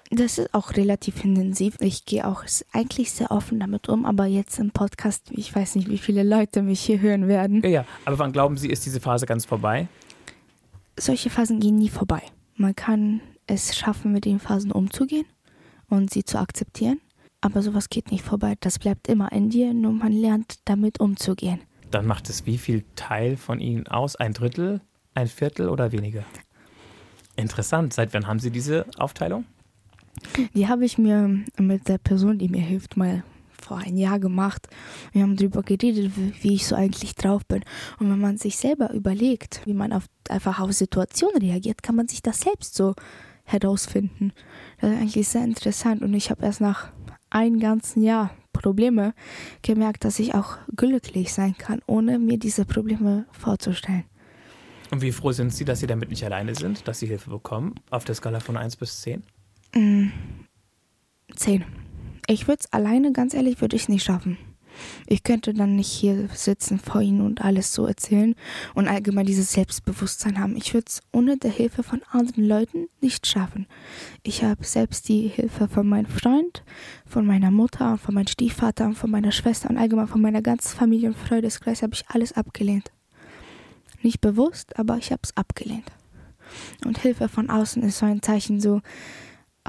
Das ist auch relativ intensiv. Ich gehe auch eigentlich sehr offen damit um, aber jetzt im Podcast, ich weiß nicht, wie viele Leute mich hier hören werden. Ja, ja. Aber wann glauben Sie, ist diese Phase ganz vorbei? Solche Phasen gehen nie vorbei. Man kann es schaffen, mit den Phasen umzugehen und sie zu akzeptieren. Aber sowas geht nicht vorbei. Das bleibt immer in dir, nur man lernt damit umzugehen. Dann macht es wie viel Teil von Ihnen aus? Ein Drittel, ein Viertel oder weniger? Interessant. Seit wann haben Sie diese Aufteilung? Die habe ich mir mit der Person, die mir hilft, mal vor ein Jahr gemacht. Wir haben darüber geredet, wie ich so eigentlich drauf bin. Und wenn man sich selber überlegt, wie man auf, einfach auf Situationen reagiert, kann man sich das selbst so herausfinden. Das ist eigentlich sehr interessant. Und ich habe erst nach einem ganzen Jahr Probleme gemerkt, dass ich auch glücklich sein kann, ohne mir diese Probleme vorzustellen. Und wie froh sind Sie, dass Sie damit nicht alleine sind, dass Sie Hilfe bekommen? Auf der Skala von 1 bis 10? Mm, Zehn. Ich würde es alleine, ganz ehrlich, würde ich nicht schaffen. Ich könnte dann nicht hier sitzen vor Ihnen und alles so erzählen und allgemein dieses Selbstbewusstsein haben. Ich würde es ohne der Hilfe von anderen Leuten nicht schaffen. Ich habe selbst die Hilfe von meinem Freund, von meiner Mutter und von meinem Stiefvater und von meiner Schwester und allgemein von meiner ganzen Familie und Freundeskreis habe ich alles abgelehnt. Nicht bewusst, aber ich habe es abgelehnt. Und Hilfe von außen ist so ein Zeichen so,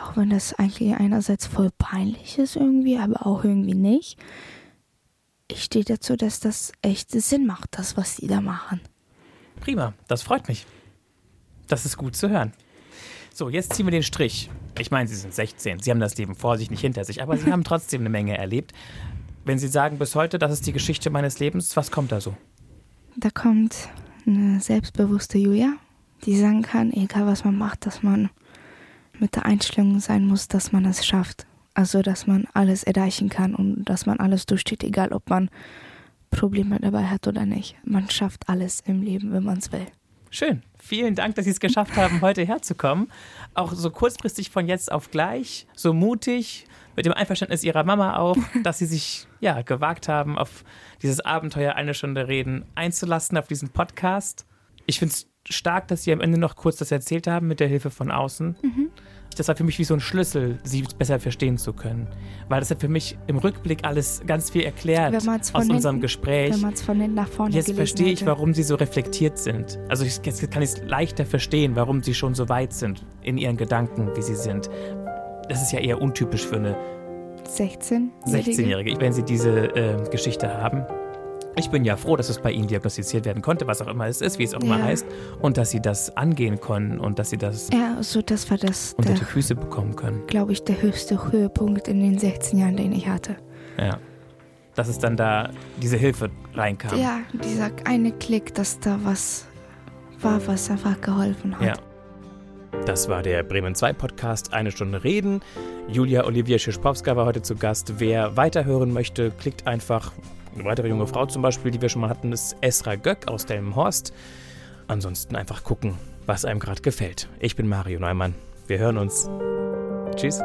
auch wenn das eigentlich einerseits voll peinlich ist irgendwie, aber auch irgendwie nicht. Ich stehe dazu, dass das echt Sinn macht, das, was die da machen. Prima, das freut mich. Das ist gut zu hören. So, jetzt ziehen wir den Strich. Ich meine, Sie sind 16, Sie haben das Leben vor sich, nicht hinter sich, aber Sie haben trotzdem eine Menge erlebt. Wenn Sie sagen bis heute, das ist die Geschichte meines Lebens, was kommt da so? Da kommt eine selbstbewusste Julia, die sagen kann, egal was man macht, dass man mit der Einstellung sein muss, dass man es schafft. Also, dass man alles erreichen kann und dass man alles durchsteht, egal ob man Probleme dabei hat oder nicht. Man schafft alles im Leben, wenn man es will. Schön. Vielen Dank, dass Sie es geschafft haben, heute herzukommen. Auch so kurzfristig von jetzt auf gleich, so mutig, mit dem Einverständnis Ihrer Mama auch, dass Sie sich ja gewagt haben, auf dieses Abenteuer eine Stunde reden einzulassen, auf diesen Podcast. Ich finde es stark, dass Sie am Ende noch kurz das erzählt haben mit der Hilfe von außen. Mhm. Das war für mich wie so ein Schlüssel, Sie besser verstehen zu können. Weil das hat für mich im Rückblick alles ganz viel erklärt aus unserem hinten- Gespräch. Wenn man es von hinten nach vorne Jetzt verstehe ich, hätte. warum sie so reflektiert sind. Also ich, jetzt kann ich es leichter verstehen, warum sie schon so weit sind in ihren Gedanken, wie sie sind. Das ist ja eher untypisch für eine 16? 16-Jährige, wenn sie diese äh, Geschichte haben. Ich bin ja froh, dass es bei ihnen diagnostiziert werden konnte, was auch immer es ist, wie es auch immer Ja. heißt, und dass sie das angehen können und dass sie das Ja, so das war das, unter der, die Füße bekommen können. glaube ich, der höchste Höhepunkt in den 16 Jahren, den ich hatte. Ja. Dass es dann da diese Hilfe reinkam. Ja, dieser eine Klick, dass da was war, was einfach geholfen hat. Ja. Das war der Bremen 2 Podcast, eine Stunde reden. Julia Olivia Schischpowska war heute zu Gast. Wer weiterhören möchte, klickt einfach. Eine weitere junge Frau zum Beispiel, die wir schon mal hatten, ist Esra Göck aus Delmenhorst. Ansonsten einfach gucken, was einem gerade gefällt. Ich bin Mario Neumann. Wir hören uns. Tschüss.